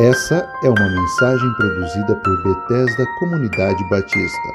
Essa é uma mensagem produzida por Bethesda Comunidade Batista,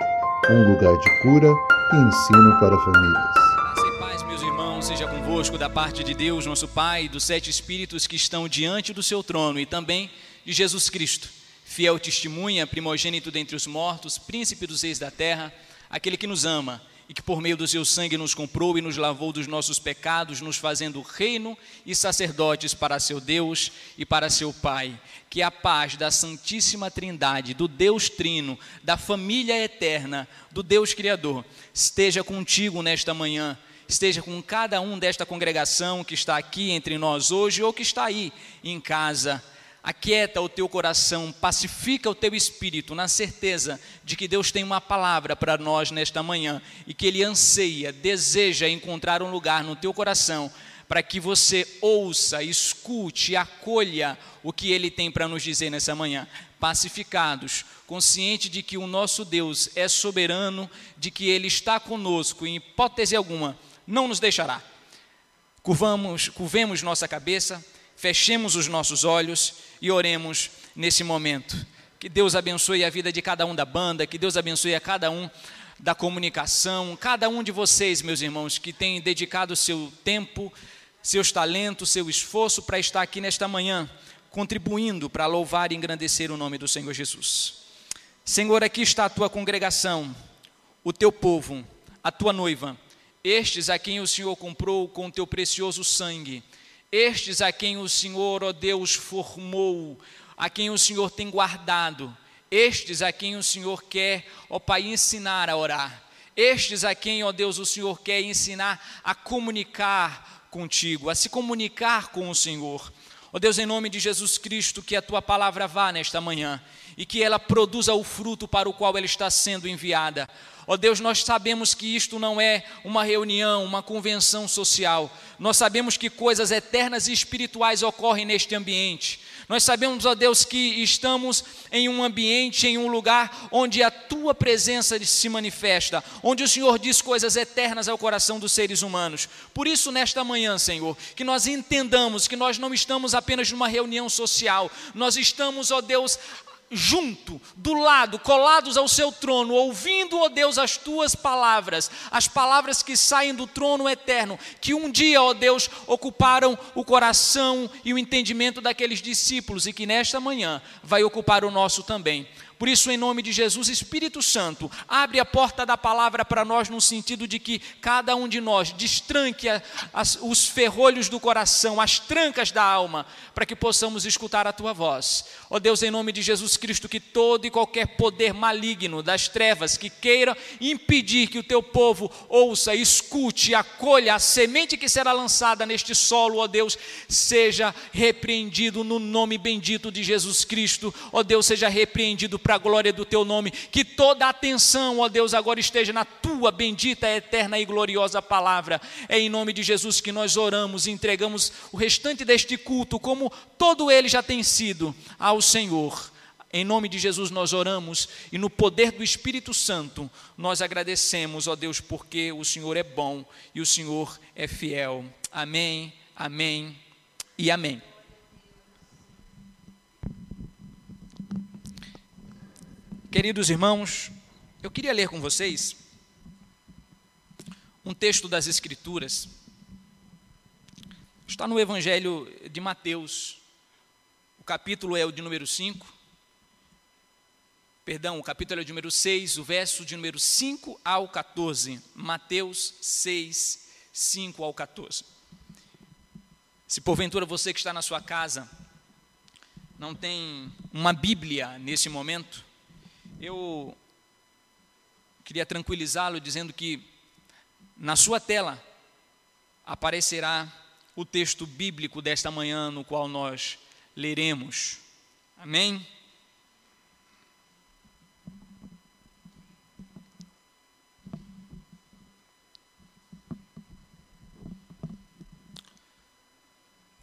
um lugar de cura e ensino para famílias. Graça e paz, meus irmãos, seja convosco da parte de Deus, nosso Pai, dos sete Espíritos que estão diante do seu trono e também de Jesus Cristo, fiel testemunha, primogênito dentre os mortos, príncipe dos reis da terra, aquele que nos ama e que por meio do seu sangue nos comprou e nos lavou dos nossos pecados, nos fazendo reino e sacerdotes para seu Deus e para seu Pai. Que a paz da Santíssima Trindade, do Deus Trino, da família eterna, do Deus Criador, esteja contigo nesta manhã. Esteja com cada um desta congregação que está aqui entre nós hoje ou que está aí em casa aquieta o teu coração, pacifica o teu espírito, na certeza de que Deus tem uma palavra para nós nesta manhã e que Ele anseia, deseja encontrar um lugar no teu coração para que você ouça, escute, acolha o que Ele tem para nos dizer nessa manhã. Pacificados, consciente de que o nosso Deus é soberano, de que Ele está conosco, em hipótese alguma, não nos deixará. Curvamos, curvemos nossa cabeça fechemos os nossos olhos e oremos nesse momento. Que Deus abençoe a vida de cada um da banda, que Deus abençoe a cada um da comunicação, cada um de vocês, meus irmãos, que tem dedicado seu tempo, seus talentos, seu esforço para estar aqui nesta manhã, contribuindo para louvar e engrandecer o nome do Senhor Jesus. Senhor, aqui está a tua congregação, o teu povo, a tua noiva, estes a quem o Senhor comprou com o teu precioso sangue estes a quem o Senhor, ó Deus, formou, a quem o Senhor tem guardado, estes a quem o Senhor quer, ó Pai, ensinar a orar, estes a quem, ó Deus, o Senhor quer ensinar a comunicar contigo, a se comunicar com o Senhor. Ó Deus, em nome de Jesus Cristo, que a tua palavra vá nesta manhã e que ela produza o fruto para o qual ela está sendo enviada. Ó oh Deus, nós sabemos que isto não é uma reunião, uma convenção social. Nós sabemos que coisas eternas e espirituais ocorrem neste ambiente. Nós sabemos, ó Deus, que estamos em um ambiente, em um lugar onde a tua presença se manifesta, onde o Senhor diz coisas eternas ao coração dos seres humanos. Por isso, nesta manhã, Senhor, que nós entendamos que nós não estamos apenas numa reunião social, nós estamos, ó Deus, junto, do lado, colados ao seu trono, ouvindo, ó Deus, as tuas palavras, as palavras que saem do trono eterno, que um dia, ó Deus, ocuparam o coração e o entendimento daqueles discípulos e que nesta manhã vai ocupar o nosso também. Por isso, em nome de Jesus, Espírito Santo, abre a porta da palavra para nós, no sentido de que cada um de nós destranque as, os ferrolhos do coração, as trancas da alma, para que possamos escutar a tua voz. Ó oh Deus, em nome de Jesus Cristo, que todo e qualquer poder maligno das trevas que queira impedir que o teu povo ouça, escute, acolha a semente que será lançada neste solo, ó oh Deus, seja repreendido no nome bendito de Jesus Cristo. Ó oh Deus, seja repreendido para para a glória do teu nome. Que toda a atenção, ó Deus, agora esteja na tua bendita, eterna e gloriosa palavra. É em nome de Jesus que nós oramos e entregamos o restante deste culto, como todo ele já tem sido, ao Senhor. Em nome de Jesus nós oramos e no poder do Espírito Santo nós agradecemos, ó Deus, porque o Senhor é bom e o Senhor é fiel. Amém, amém e amém. Queridos irmãos, eu queria ler com vocês um texto das Escrituras. Está no Evangelho de Mateus. O capítulo é o de número 5. Perdão, o capítulo é o de número 6, o verso de número 5 ao 14. Mateus 6, 5 ao 14. Se porventura você que está na sua casa não tem uma Bíblia nesse momento, eu queria tranquilizá-lo dizendo que na sua tela aparecerá o texto bíblico desta manhã, no qual nós leremos. Amém?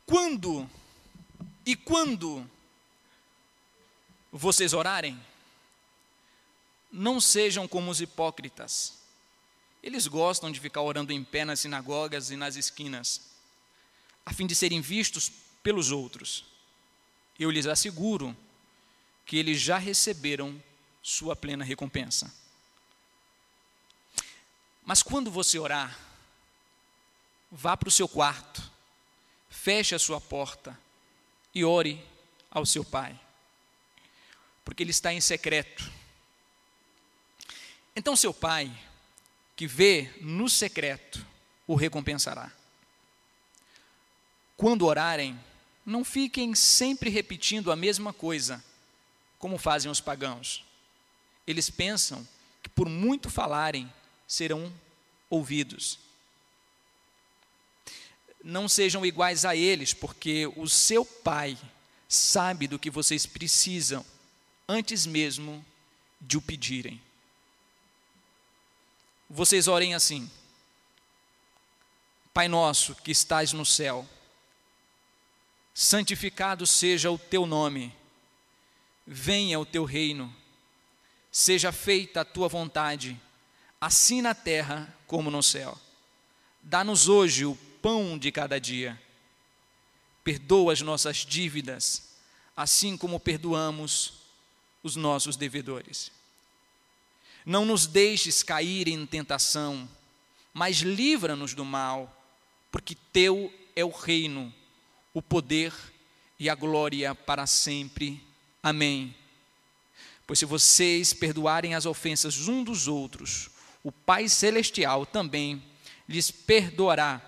Quando e quando vocês orarem, não sejam como os hipócritas. Eles gostam de ficar orando em pé nas sinagogas e nas esquinas, a fim de serem vistos pelos outros. eu lhes asseguro que eles já receberam sua plena recompensa. Mas quando você orar, vá para o seu quarto, feche a sua porta e ore ao seu pai, porque ele está em secreto. Então, seu pai, que vê no secreto, o recompensará. Quando orarem, não fiquem sempre repetindo a mesma coisa, como fazem os pagãos. Eles pensam que por muito falarem, serão ouvidos. Não sejam iguais a eles, porque o seu Pai sabe do que vocês precisam antes mesmo de o pedirem. Vocês orem assim: Pai nosso que estás no céu, santificado seja o teu nome, venha o teu reino, seja feita a tua vontade assim na terra como no céu. Dá-nos hoje o pão de cada dia. Perdoa as nossas dívidas, assim como perdoamos os nossos devedores. Não nos deixes cair em tentação, mas livra-nos do mal, porque teu é o reino, o poder e a glória para sempre. Amém. Pois se vocês perdoarem as ofensas um dos outros, o Pai Celestial também lhes perdoará.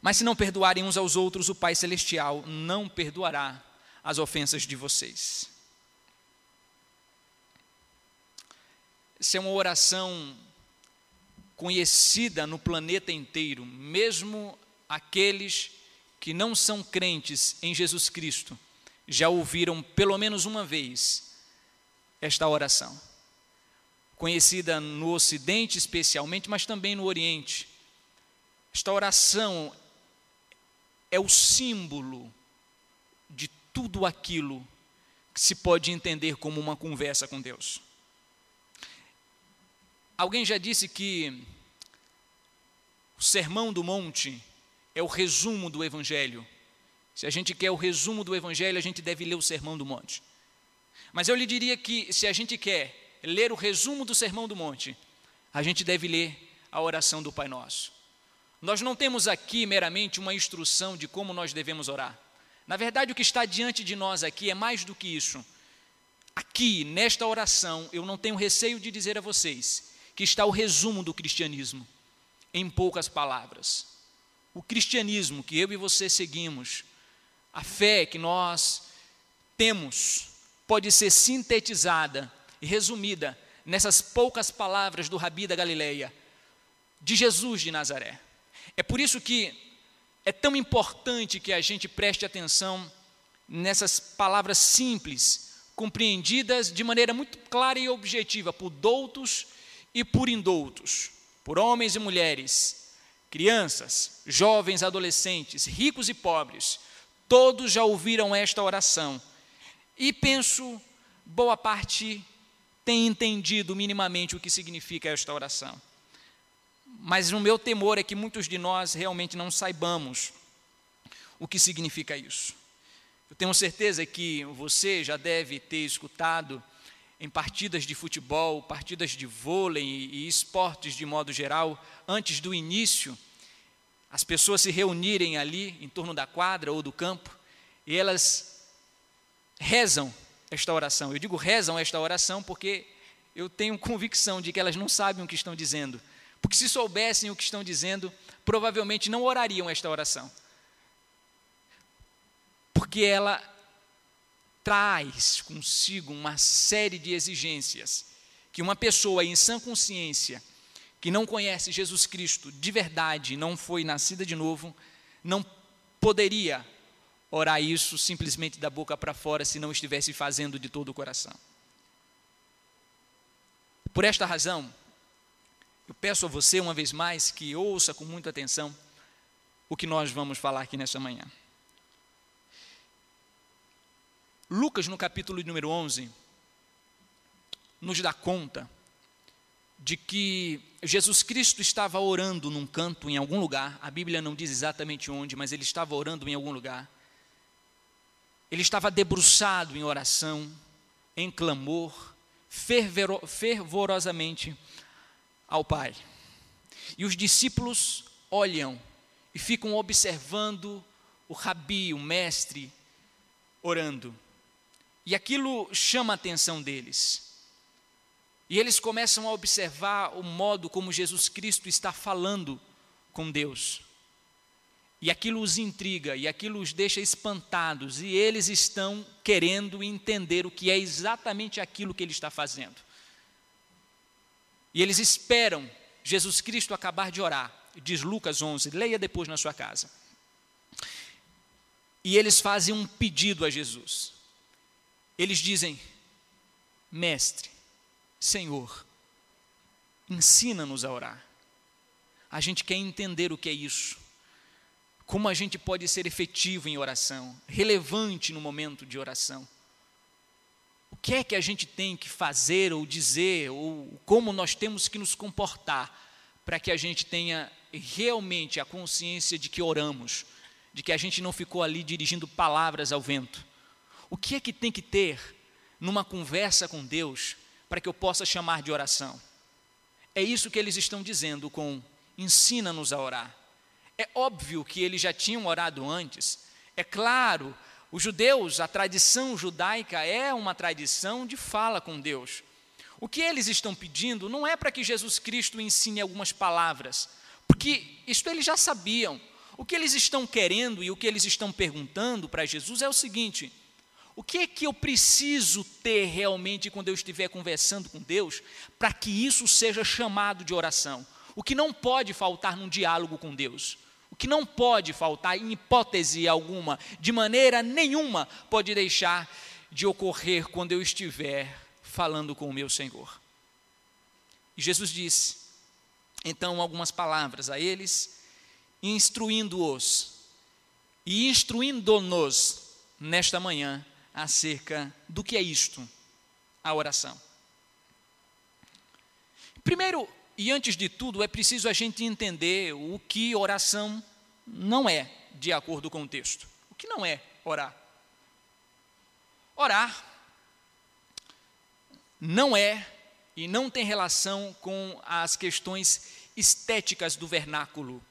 Mas se não perdoarem uns aos outros, o Pai Celestial não perdoará as ofensas de vocês. É uma oração conhecida no planeta inteiro, mesmo aqueles que não são crentes em Jesus Cristo já ouviram pelo menos uma vez esta oração conhecida no Ocidente especialmente, mas também no Oriente. Esta oração é o símbolo de tudo aquilo que se pode entender como uma conversa com Deus. Alguém já disse que o Sermão do Monte é o resumo do Evangelho. Se a gente quer o resumo do Evangelho, a gente deve ler o Sermão do Monte. Mas eu lhe diria que se a gente quer ler o resumo do Sermão do Monte, a gente deve ler a oração do Pai Nosso. Nós não temos aqui meramente uma instrução de como nós devemos orar. Na verdade, o que está diante de nós aqui é mais do que isso. Aqui, nesta oração, eu não tenho receio de dizer a vocês que está o resumo do cristianismo, em poucas palavras. O cristianismo que eu e você seguimos, a fé que nós temos, pode ser sintetizada e resumida nessas poucas palavras do Rabi da Galileia, de Jesus de Nazaré. É por isso que é tão importante que a gente preste atenção nessas palavras simples, compreendidas de maneira muito clara e objetiva por doutos e por indoutos, por homens e mulheres, crianças, jovens, adolescentes, ricos e pobres, todos já ouviram esta oração. E penso, boa parte tem entendido minimamente o que significa esta oração. Mas o meu temor é que muitos de nós realmente não saibamos o que significa isso. Eu tenho certeza que você já deve ter escutado em partidas de futebol, partidas de vôlei e esportes de modo geral, antes do início, as pessoas se reunirem ali em torno da quadra ou do campo e elas rezam esta oração. Eu digo rezam esta oração porque eu tenho convicção de que elas não sabem o que estão dizendo. Porque se soubessem o que estão dizendo, provavelmente não orariam esta oração. Porque ela traz consigo uma série de exigências que uma pessoa em sã consciência, que não conhece Jesus Cristo de verdade, não foi nascida de novo, não poderia orar isso simplesmente da boca para fora se não estivesse fazendo de todo o coração. Por esta razão, eu peço a você uma vez mais que ouça com muita atenção o que nós vamos falar aqui nessa manhã. Lucas, no capítulo número 11, nos dá conta de que Jesus Cristo estava orando num canto, em algum lugar, a Bíblia não diz exatamente onde, mas ele estava orando em algum lugar. ele estava debruçado em oração, em clamor, fervorosamente ao Pai. E os discípulos olham e ficam observando o rabi, o mestre, orando. E aquilo chama a atenção deles. E eles começam a observar o modo como Jesus Cristo está falando com Deus. E aquilo os intriga, e aquilo os deixa espantados, e eles estão querendo entender o que é exatamente aquilo que ele está fazendo. E eles esperam Jesus Cristo acabar de orar, diz Lucas 11, leia depois na sua casa. E eles fazem um pedido a Jesus. Eles dizem: Mestre, Senhor, ensina-nos a orar. A gente quer entender o que é isso como a gente pode ser efetivo em oração, relevante no momento de oração. O que é que a gente tem que fazer ou dizer, ou como nós temos que nos comportar para que a gente tenha realmente a consciência de que oramos, de que a gente não ficou ali dirigindo palavras ao vento. O que é que tem que ter numa conversa com Deus para que eu possa chamar de oração? É isso que eles estão dizendo com ensina-nos a orar. É óbvio que eles já tinham orado antes. É claro, os judeus, a tradição judaica é uma tradição de fala com Deus. O que eles estão pedindo não é para que Jesus Cristo ensine algumas palavras, porque isto eles já sabiam. O que eles estão querendo e o que eles estão perguntando para Jesus é o seguinte: o que é que eu preciso ter realmente quando eu estiver conversando com Deus para que isso seja chamado de oração? O que não pode faltar num diálogo com Deus? O que não pode faltar, em hipótese alguma, de maneira nenhuma, pode deixar de ocorrer quando eu estiver falando com o meu Senhor. E Jesus disse, então, algumas palavras a eles, instruindo-os e instruindo-nos nesta manhã acerca do que é isto, a oração. Primeiro, e antes de tudo, é preciso a gente entender o que oração não é, de acordo com o texto. O que não é orar? Orar não é e não tem relação com as questões estéticas do vernáculo.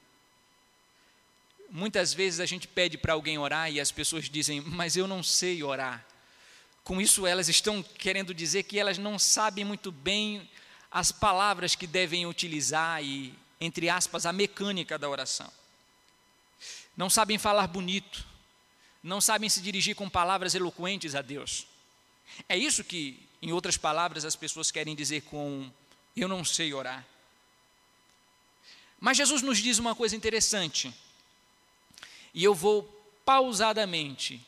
Muitas vezes a gente pede para alguém orar e as pessoas dizem, mas eu não sei orar. Com isso, elas estão querendo dizer que elas não sabem muito bem as palavras que devem utilizar e, entre aspas, a mecânica da oração. Não sabem falar bonito, não sabem se dirigir com palavras eloquentes a Deus. É isso que, em outras palavras, as pessoas querem dizer com eu não sei orar. Mas Jesus nos diz uma coisa interessante, e eu vou pausadamente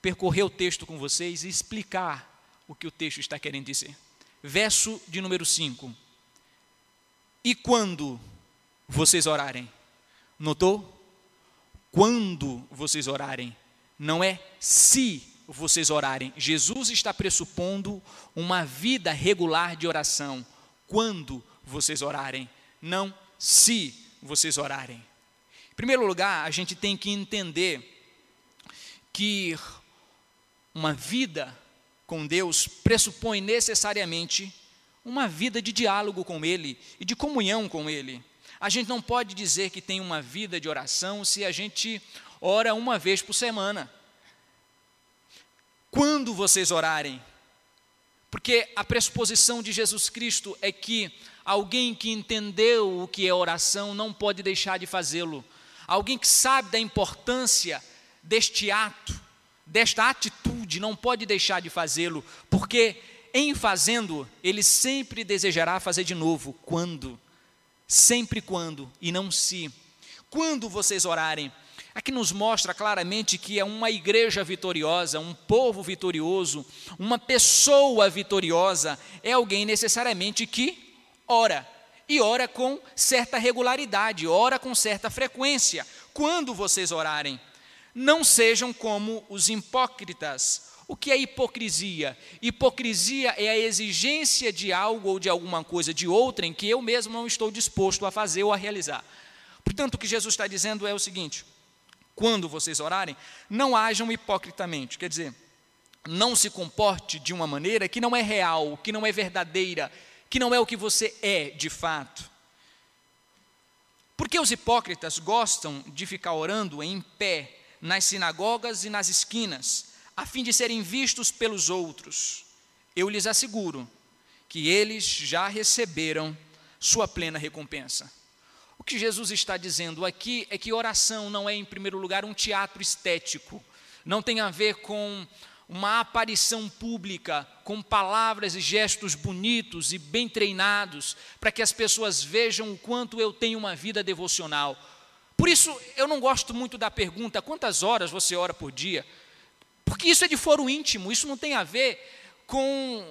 percorrer o texto com vocês e explicar o que o texto está querendo dizer verso de número 5. E quando vocês orarem? Notou? Quando vocês orarem, não é se vocês orarem. Jesus está pressupondo uma vida regular de oração. Quando vocês orarem, não se vocês orarem. Primeiro lugar, a gente tem que entender que uma vida com Deus pressupõe necessariamente uma vida de diálogo com Ele e de comunhão com Ele. A gente não pode dizer que tem uma vida de oração se a gente ora uma vez por semana. Quando vocês orarem, porque a pressuposição de Jesus Cristo é que alguém que entendeu o que é oração não pode deixar de fazê-lo. Alguém que sabe da importância deste ato, desta atitude, não pode deixar de fazê-lo, porque em fazendo, ele sempre desejará fazer de novo. Quando? Sempre quando, e não se. Quando vocês orarem, aqui nos mostra claramente que é uma igreja vitoriosa, um povo vitorioso, uma pessoa vitoriosa, é alguém necessariamente que ora. E ora com certa regularidade, ora com certa frequência. Quando vocês orarem, não sejam como os hipócritas. O que é hipocrisia? Hipocrisia é a exigência de algo ou de alguma coisa de outrem que eu mesmo não estou disposto a fazer ou a realizar. Portanto, o que Jesus está dizendo é o seguinte: quando vocês orarem, não hajam hipocritamente. Quer dizer, não se comporte de uma maneira que não é real, que não é verdadeira, que não é o que você é de fato. Porque os hipócritas gostam de ficar orando em pé nas sinagogas e nas esquinas, a fim de serem vistos pelos outros. Eu lhes asseguro que eles já receberam sua plena recompensa. O que Jesus está dizendo aqui é que oração não é, em primeiro lugar, um teatro estético, não tem a ver com uma aparição pública, com palavras e gestos bonitos e bem treinados, para que as pessoas vejam o quanto eu tenho uma vida devocional. Por isso, eu não gosto muito da pergunta: quantas horas você ora por dia? Porque isso é de foro íntimo, isso não tem a ver com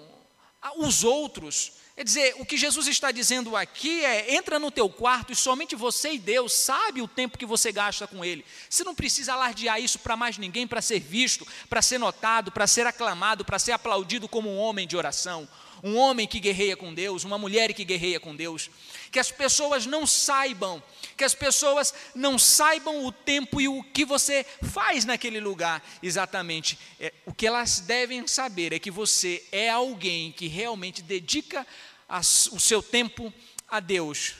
os outros. Quer dizer, o que Jesus está dizendo aqui é: entra no teu quarto e somente você e Deus sabe o tempo que você gasta com Ele. Você não precisa alardear isso para mais ninguém, para ser visto, para ser notado, para ser aclamado, para ser aplaudido como um homem de oração, um homem que guerreia com Deus, uma mulher que guerreia com Deus. Que as pessoas não saibam, que as pessoas não saibam o tempo e o que você faz naquele lugar exatamente. É, o que elas devem saber é que você é alguém que realmente dedica o seu tempo a Deus.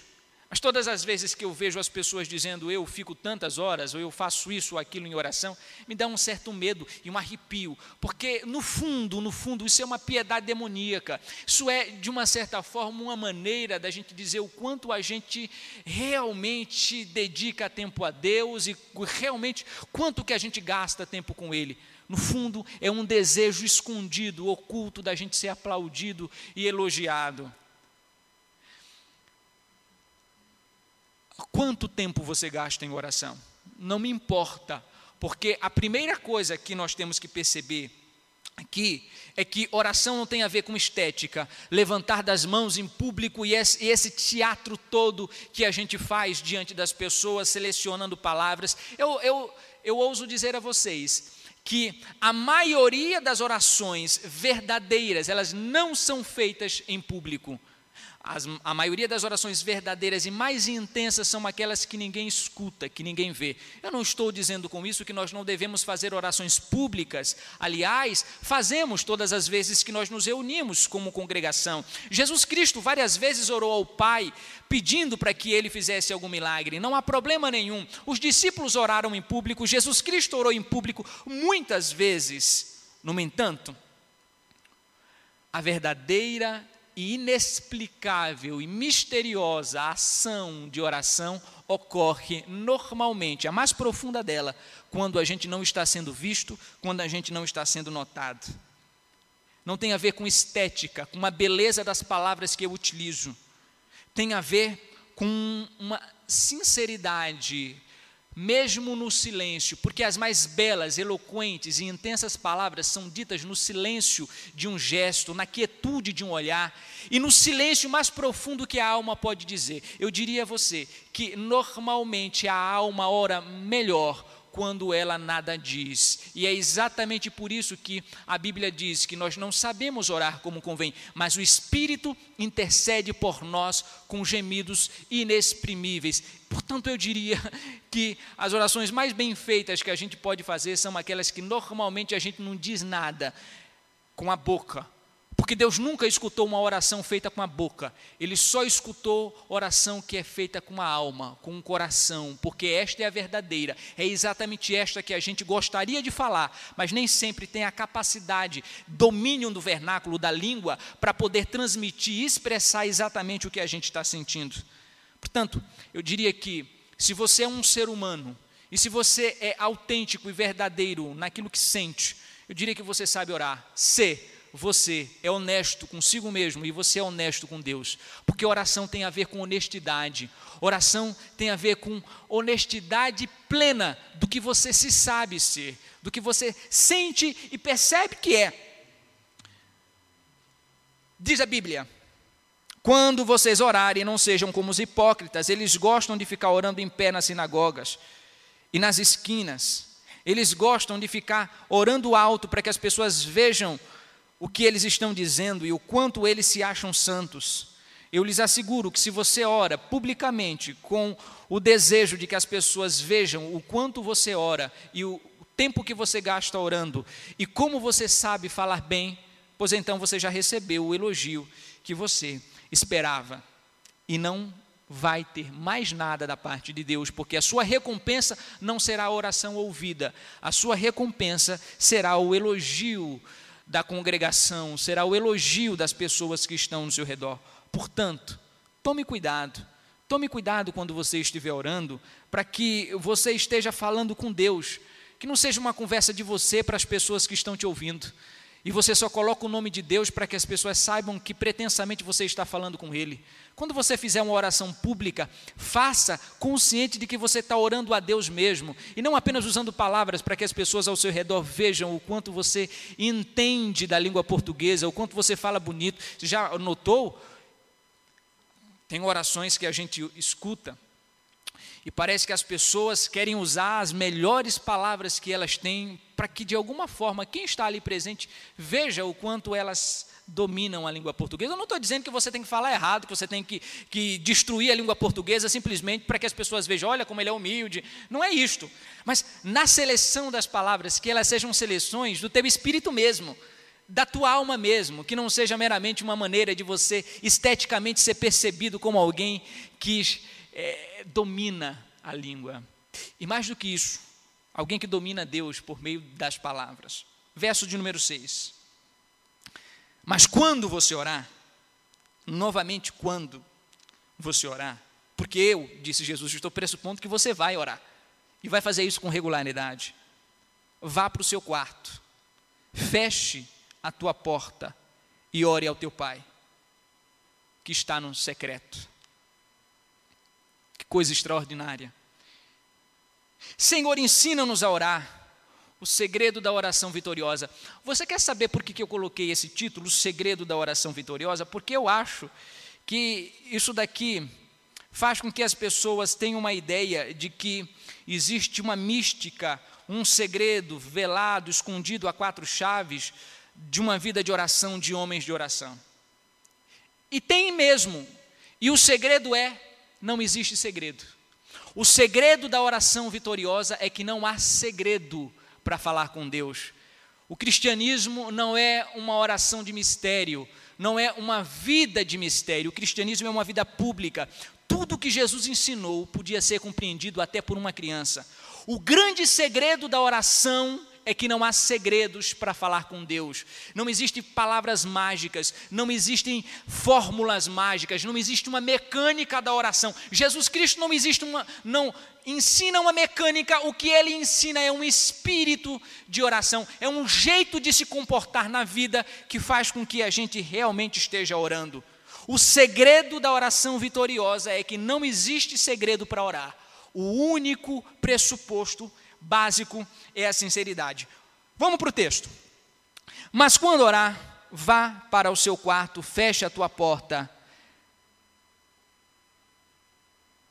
Mas todas as vezes que eu vejo as pessoas dizendo eu fico tantas horas, ou eu faço isso ou aquilo em oração, me dá um certo medo e um arrepio, porque no fundo, no fundo, isso é uma piedade demoníaca. Isso é, de uma certa forma, uma maneira da gente dizer o quanto a gente realmente dedica tempo a Deus e realmente quanto que a gente gasta tempo com Ele. No fundo, é um desejo escondido, oculto da gente ser aplaudido e elogiado. Quanto tempo você gasta em oração? Não me importa, porque a primeira coisa que nós temos que perceber aqui é que oração não tem a ver com estética, levantar das mãos em público e esse, teatro todo que a gente faz diante das pessoas, selecionando palavras. Eu, eu, eu ouso dizer a vocês que a maioria das orações verdadeiras, elas não são feitas em público. As, a maioria das orações verdadeiras e mais intensas são aquelas que ninguém escuta, que ninguém vê. Eu não estou dizendo com isso que nós não devemos fazer orações públicas. Aliás, fazemos todas as vezes que nós nos reunimos como congregação. Jesus Cristo várias vezes orou ao Pai pedindo para que ele fizesse algum milagre. Não há problema nenhum. Os discípulos oraram em público, Jesus Cristo orou em público muitas vezes. No entanto, a verdadeira e inexplicável e misteriosa ação de oração ocorre normalmente, a mais profunda dela, quando a gente não está sendo visto, quando a gente não está sendo notado. Não tem a ver com estética, com a beleza das palavras que eu utilizo. Tem a ver com uma sinceridade mesmo no silêncio, porque as mais belas, eloquentes e intensas palavras são ditas no silêncio de um gesto, na quietude de um olhar e no silêncio mais profundo que a alma pode dizer. Eu diria a você que normalmente a alma ora melhor quando ela nada diz. E é exatamente por isso que a Bíblia diz que nós não sabemos orar como convém, mas o Espírito intercede por nós com gemidos inexprimíveis. Portanto, eu diria que as orações mais bem feitas que a gente pode fazer são aquelas que normalmente a gente não diz nada com a boca, porque Deus nunca escutou uma oração feita com a boca, Ele só escutou oração que é feita com a alma, com o coração, porque esta é a verdadeira, é exatamente esta que a gente gostaria de falar, mas nem sempre tem a capacidade, domínio do vernáculo da língua, para poder transmitir e expressar exatamente o que a gente está sentindo. Portanto, eu diria que, se você é um ser humano, e se você é autêntico e verdadeiro naquilo que sente, eu diria que você sabe orar. Se você é honesto consigo mesmo e você é honesto com Deus. Porque oração tem a ver com honestidade. Oração tem a ver com honestidade plena do que você se sabe ser, do que você sente e percebe que é. Diz a Bíblia: quando vocês orarem, não sejam como os hipócritas, eles gostam de ficar orando em pé nas sinagogas e nas esquinas. Eles gostam de ficar orando alto para que as pessoas vejam o que eles estão dizendo e o quanto eles se acham santos. Eu lhes asseguro que se você ora publicamente com o desejo de que as pessoas vejam o quanto você ora e o tempo que você gasta orando e como você sabe falar bem, pois então você já recebeu o elogio que você esperava e não vai ter mais nada da parte de Deus, porque a sua recompensa não será a oração ouvida, a sua recompensa será o elogio da congregação, será o elogio das pessoas que estão no seu redor. Portanto, tome cuidado, tome cuidado quando você estiver orando, para que você esteja falando com Deus, que não seja uma conversa de você para as pessoas que estão te ouvindo. E você só coloca o nome de Deus para que as pessoas saibam que pretensamente você está falando com Ele. Quando você fizer uma oração pública, faça consciente de que você está orando a Deus mesmo, e não apenas usando palavras para que as pessoas ao seu redor vejam o quanto você entende da língua portuguesa, o quanto você fala bonito. Você já notou? Tem orações que a gente escuta e parece que as pessoas querem usar as melhores palavras que elas têm para que, de alguma forma, quem está ali presente veja o quanto elas dominam a língua portuguesa. Eu não estou dizendo que você tem que falar errado, que você tem que, que destruir a língua portuguesa simplesmente para que as pessoas vejam, olha como ele é humilde. Não é isto. Mas na seleção das palavras, que elas sejam seleções do teu espírito mesmo, da tua alma mesmo, que não seja meramente uma maneira de você esteticamente ser percebido como alguém que é, domina a língua. E mais do que isso, alguém que domina Deus por meio das palavras. Verso de número 6. Mas quando você orar, novamente quando você orar, porque eu, disse Jesus, estou pressupondo que você vai orar, e vai fazer isso com regularidade. Vá para o seu quarto, feche a tua porta e ore ao teu pai, que está no secreto coisa extraordinária. Senhor, ensina-nos a orar. O segredo da oração vitoriosa. Você quer saber por que eu coloquei esse título, o segredo da oração vitoriosa? Porque eu acho que isso daqui faz com que as pessoas tenham uma ideia de que existe uma mística, um segredo velado, escondido a quatro chaves de uma vida de oração de homens de oração. E tem mesmo. E o segredo é não existe segredo. O segredo da oração vitoriosa é que não há segredo para falar com Deus. O cristianismo não é uma oração de mistério, não é uma vida de mistério. O cristianismo é uma vida pública. Tudo que Jesus ensinou podia ser compreendido até por uma criança. O grande segredo da oração é que não há segredos para falar com Deus. Não existem palavras mágicas, não existem fórmulas mágicas, não existe uma mecânica da oração. Jesus Cristo não existe uma não ensina uma mecânica, o que ele ensina é um espírito de oração, é um jeito de se comportar na vida que faz com que a gente realmente esteja orando. O segredo da oração vitoriosa é que não existe segredo para orar. O único pressuposto básico é a sinceridade. Vamos para o texto. Mas quando orar, vá para o seu quarto, feche a tua porta.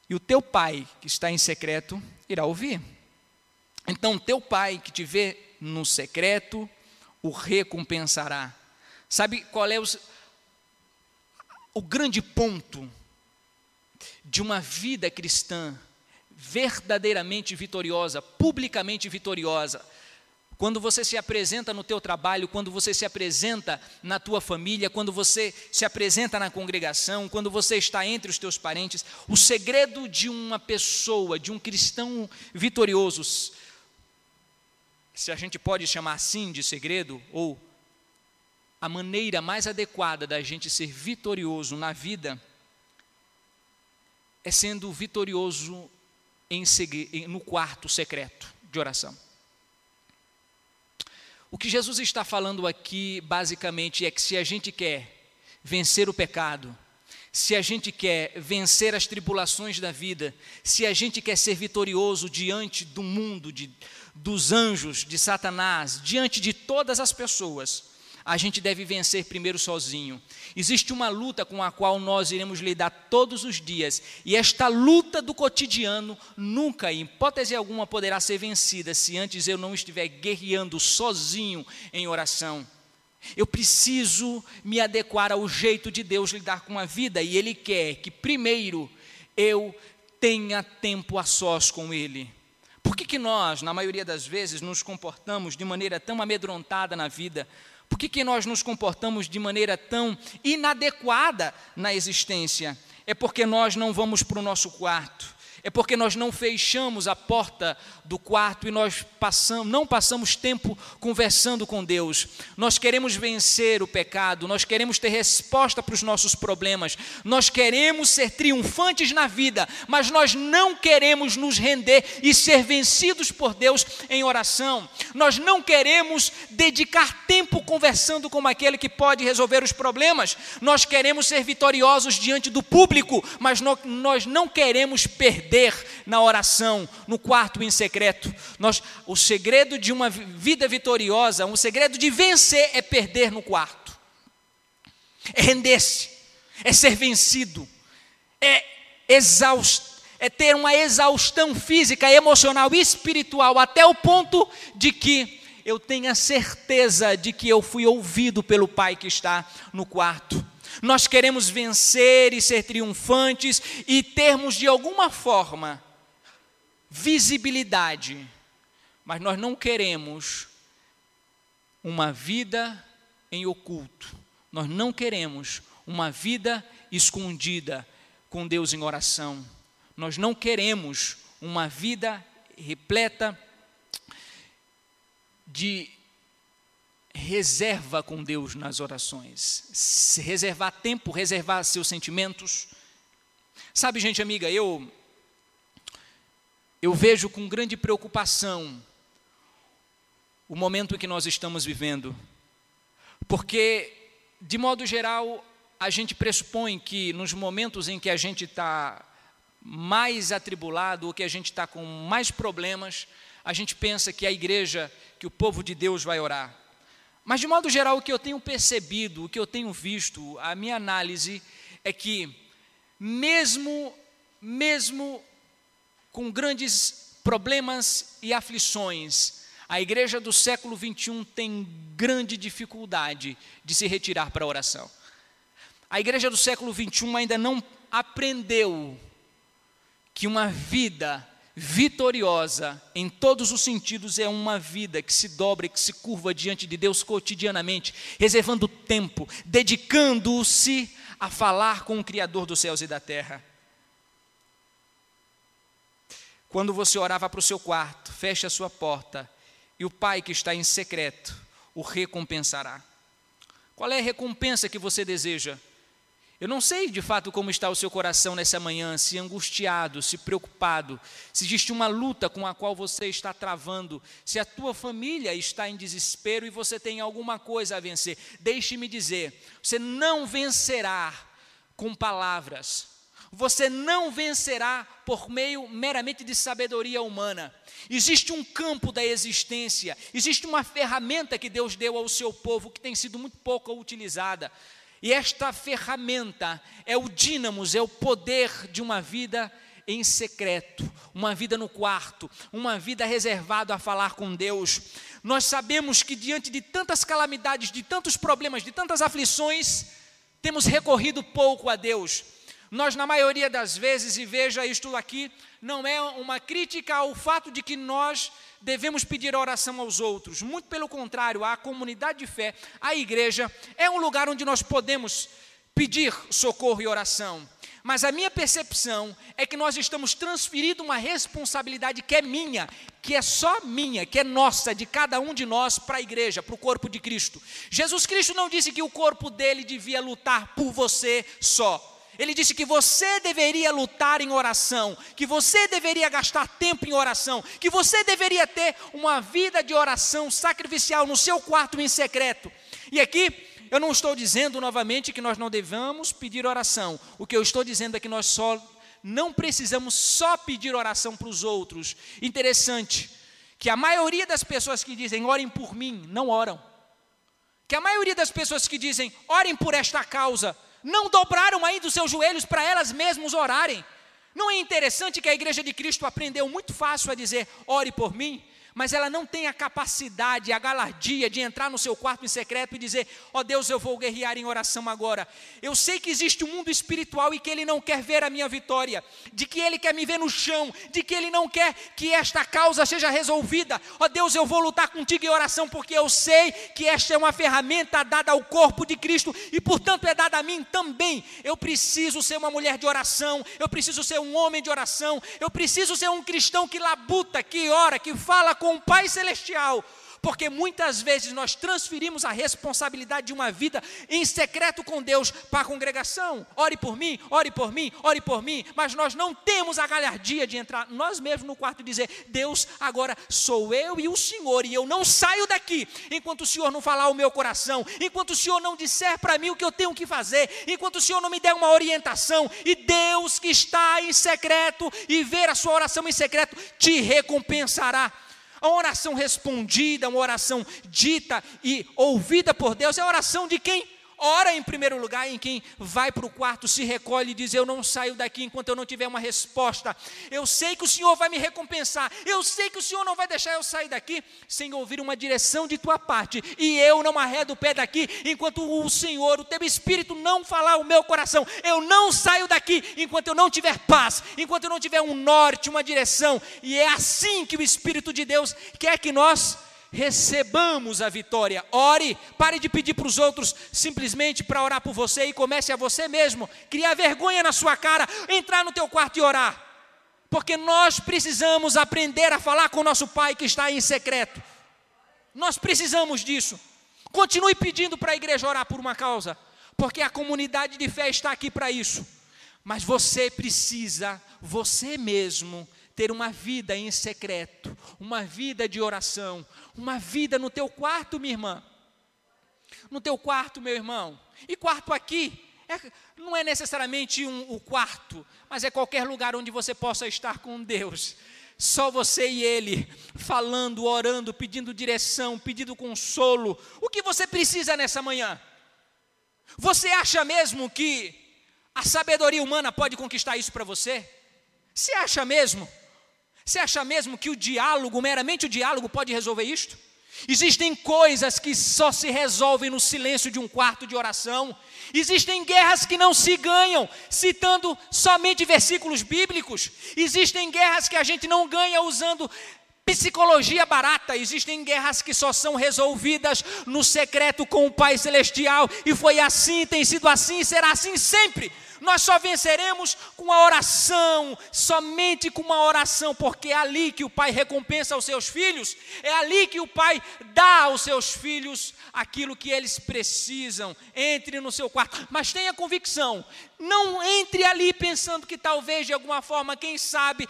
E o teu pai, que está em secreto, irá ouvir. Então, teu pai que te vê no secreto, o recompensará. Sabe qual é o, o grande ponto de uma vida cristã verdadeiramente vitoriosa, publicamente vitoriosa. Quando você se apresenta no teu trabalho, quando você se apresenta na tua família, quando você se apresenta na congregação, quando você está entre os teus parentes, o segredo de uma pessoa, de um cristão vitorioso, se a gente pode chamar assim de segredo, ou a maneira mais adequada da gente ser vitorioso na vida, é sendo vitorioso em, no quarto secreto de oração. O que Jesus está falando aqui, basicamente, é que se a gente quer vencer o pecado, se a gente quer vencer as tribulações da vida, se a gente quer ser vitorioso diante do mundo, de, dos anjos, de Satanás, diante de todas as pessoas, a gente deve vencer primeiro sozinho. Existe uma luta com a qual nós iremos lidar todos os dias, e esta luta do cotidiano nunca, em hipótese alguma, poderá ser vencida se antes eu não estiver guerreando sozinho em oração. Eu preciso me adequar ao jeito de Deus lidar com a vida e Ele quer que primeiro eu tenha tempo a sós com Ele. Por que, que nós, na maioria das vezes, nos comportamos de maneira tão amedrontada na vida? Por que, que nós nos comportamos de maneira tão inadequada na existência? É porque nós não vamos para o nosso quarto, é porque nós não fechamos a porta do quarto e nós passamos, não passamos tempo conversando com Deus. Nós queremos vencer o pecado, nós queremos ter resposta para os nossos problemas, nós queremos ser triunfantes na vida, mas nós não queremos nos render e ser vencidos por Deus em oração. Nós não queremos dedicar tempo conversando com aquele que pode resolver os problemas. Nós queremos ser vitoriosos diante do público, mas nós não queremos perder na oração, no quarto em secreto. Nós, o segredo de uma vida vitoriosa, um segredo de vencer é perder no quarto, é render-se, é ser vencido, é é ter uma exaustão física, emocional e espiritual, até o ponto de que eu tenha certeza de que eu fui ouvido pelo Pai que está no quarto. Nós queremos vencer e ser triunfantes e termos de alguma forma visibilidade, mas nós não queremos uma vida em oculto, nós não queremos uma vida escondida com Deus em oração, nós não queremos uma vida repleta de reserva com Deus nas orações, reservar tempo, reservar seus sentimentos. Sabe, gente amiga, eu eu vejo com grande preocupação o momento em que nós estamos vivendo, porque, de modo geral, a gente pressupõe que nos momentos em que a gente está mais atribulado, ou que a gente está com mais problemas, a gente pensa que a igreja, que o povo de Deus vai orar. Mas, de modo geral, o que eu tenho percebido, o que eu tenho visto, a minha análise é que, mesmo, mesmo com grandes problemas e aflições, a igreja do século 21 tem grande dificuldade de se retirar para a oração. A igreja do século 21 ainda não aprendeu que uma vida vitoriosa em todos os sentidos é uma vida que se dobra e que se curva diante de Deus cotidianamente, reservando tempo, dedicando-se a falar com o Criador dos céus e da terra. Quando você orava para o seu quarto, feche a sua porta e o Pai que está em secreto o recompensará. Qual é a recompensa que você deseja? Eu não sei de fato como está o seu coração nessa manhã, se angustiado, se preocupado, se existe uma luta com a qual você está travando, se a tua família está em desespero e você tem alguma coisa a vencer. Deixe-me dizer, você não vencerá com palavras, você não vencerá por meio meramente de sabedoria humana. Existe um campo da existência, existe uma ferramenta que Deus deu ao seu povo que tem sido muito pouco utilizada. E esta ferramenta é o dínamos, é o poder de uma vida em secreto, uma vida no quarto, uma vida reservada a falar com Deus. Nós sabemos que diante de tantas calamidades, de tantos problemas, de tantas aflições, temos recorrido pouco a Deus. Nós, na maioria das vezes, e veja isto aqui, não é uma crítica ao fato de que nós devemos pedir oração aos outros. Muito pelo contrário, a comunidade de fé, a igreja, é um lugar onde nós podemos pedir socorro e oração. Mas a minha percepção é que nós estamos transferindo uma responsabilidade que é minha, que é só minha, que é nossa, de cada um de nós para a igreja, para o corpo de Cristo. Jesus Cristo não disse que o corpo dele devia lutar por você só. Ele disse que você deveria lutar em oração, que você deveria gastar tempo em oração, que você deveria ter uma vida de oração sacrificial no seu quarto em secreto. E aqui eu não estou dizendo novamente que nós não devamos pedir oração. O que eu estou dizendo é que nós só não precisamos só pedir oração para os outros. Interessante que a maioria das pessoas que dizem orem por mim não oram. Que a maioria das pessoas que dizem orem por esta causa não dobraram ainda os seus joelhos para elas mesmas orarem. Não é interessante que a igreja de Cristo aprendeu muito fácil a dizer: ore por mim, mas ela não tem a capacidade, a galardia de entrar no seu quarto em secreto e dizer: Ó oh Deus, eu vou guerrear em oração agora. Eu sei que existe um mundo espiritual e que Ele não quer ver a minha vitória, de que Ele quer me ver no chão, de que Ele não quer que esta causa seja resolvida. Ó oh Deus, eu vou lutar contigo em oração, porque eu sei que esta é uma ferramenta dada ao corpo de Cristo e, portanto, é dada a mim também. Eu preciso ser uma mulher de oração, eu preciso ser um homem de oração, eu preciso ser um cristão que labuta, que ora, que fala com o Pai Celestial, porque muitas vezes nós transferimos a responsabilidade de uma vida em secreto com Deus para a congregação. Ore por mim, ore por mim, ore por mim, mas nós não temos a galhardia de entrar nós mesmos no quarto e dizer: Deus, agora sou eu e o Senhor, e eu não saio daqui enquanto o Senhor não falar o meu coração, enquanto o Senhor não disser para mim o que eu tenho que fazer, enquanto o Senhor não me der uma orientação, e Deus que está em secreto e ver a sua oração em secreto te recompensará. A oração respondida, uma oração dita e ouvida por Deus, é a oração de quem ora em primeiro lugar em quem vai para o quarto, se recolhe e diz: Eu não saio daqui enquanto eu não tiver uma resposta. Eu sei que o Senhor vai me recompensar. Eu sei que o Senhor não vai deixar eu sair daqui sem ouvir uma direção de tua parte. E eu não arredo o pé daqui enquanto o Senhor, o teu Espírito, não falar o meu coração. Eu não saio daqui enquanto eu não tiver paz, enquanto eu não tiver um norte, uma direção. E é assim que o Espírito de Deus quer que nós recebamos a vitória. Ore, pare de pedir para os outros simplesmente para orar por você e comece a você mesmo criar vergonha na sua cara, entrar no teu quarto e orar. Porque nós precisamos aprender a falar com o nosso Pai que está em secreto. Nós precisamos disso. Continue pedindo para a igreja orar por uma causa, porque a comunidade de fé está aqui para isso. Mas você precisa, você mesmo, ter uma vida em secreto, uma vida de oração, uma vida no teu quarto, minha irmã. No teu quarto, meu irmão. E quarto aqui é, não é necessariamente um, o quarto, mas é qualquer lugar onde você possa estar com Deus. Só você e Ele, falando, orando, pedindo direção, pedindo consolo. O que você precisa nessa manhã? Você acha mesmo que a sabedoria humana pode conquistar isso para você? Você acha mesmo? Você acha mesmo que o diálogo, meramente o diálogo, pode resolver isto? Existem coisas que só se resolvem no silêncio de um quarto de oração. Existem guerras que não se ganham citando somente versículos bíblicos. Existem guerras que a gente não ganha usando psicologia barata. Existem guerras que só são resolvidas no secreto com o Pai Celestial. E foi assim, tem sido assim será assim sempre. Nós só venceremos com a oração, somente com uma oração, porque é ali que o Pai recompensa os seus filhos, é ali que o Pai dá aos seus filhos aquilo que eles precisam. Entre no seu quarto, mas tenha convicção, não entre ali pensando que talvez de alguma forma, quem sabe,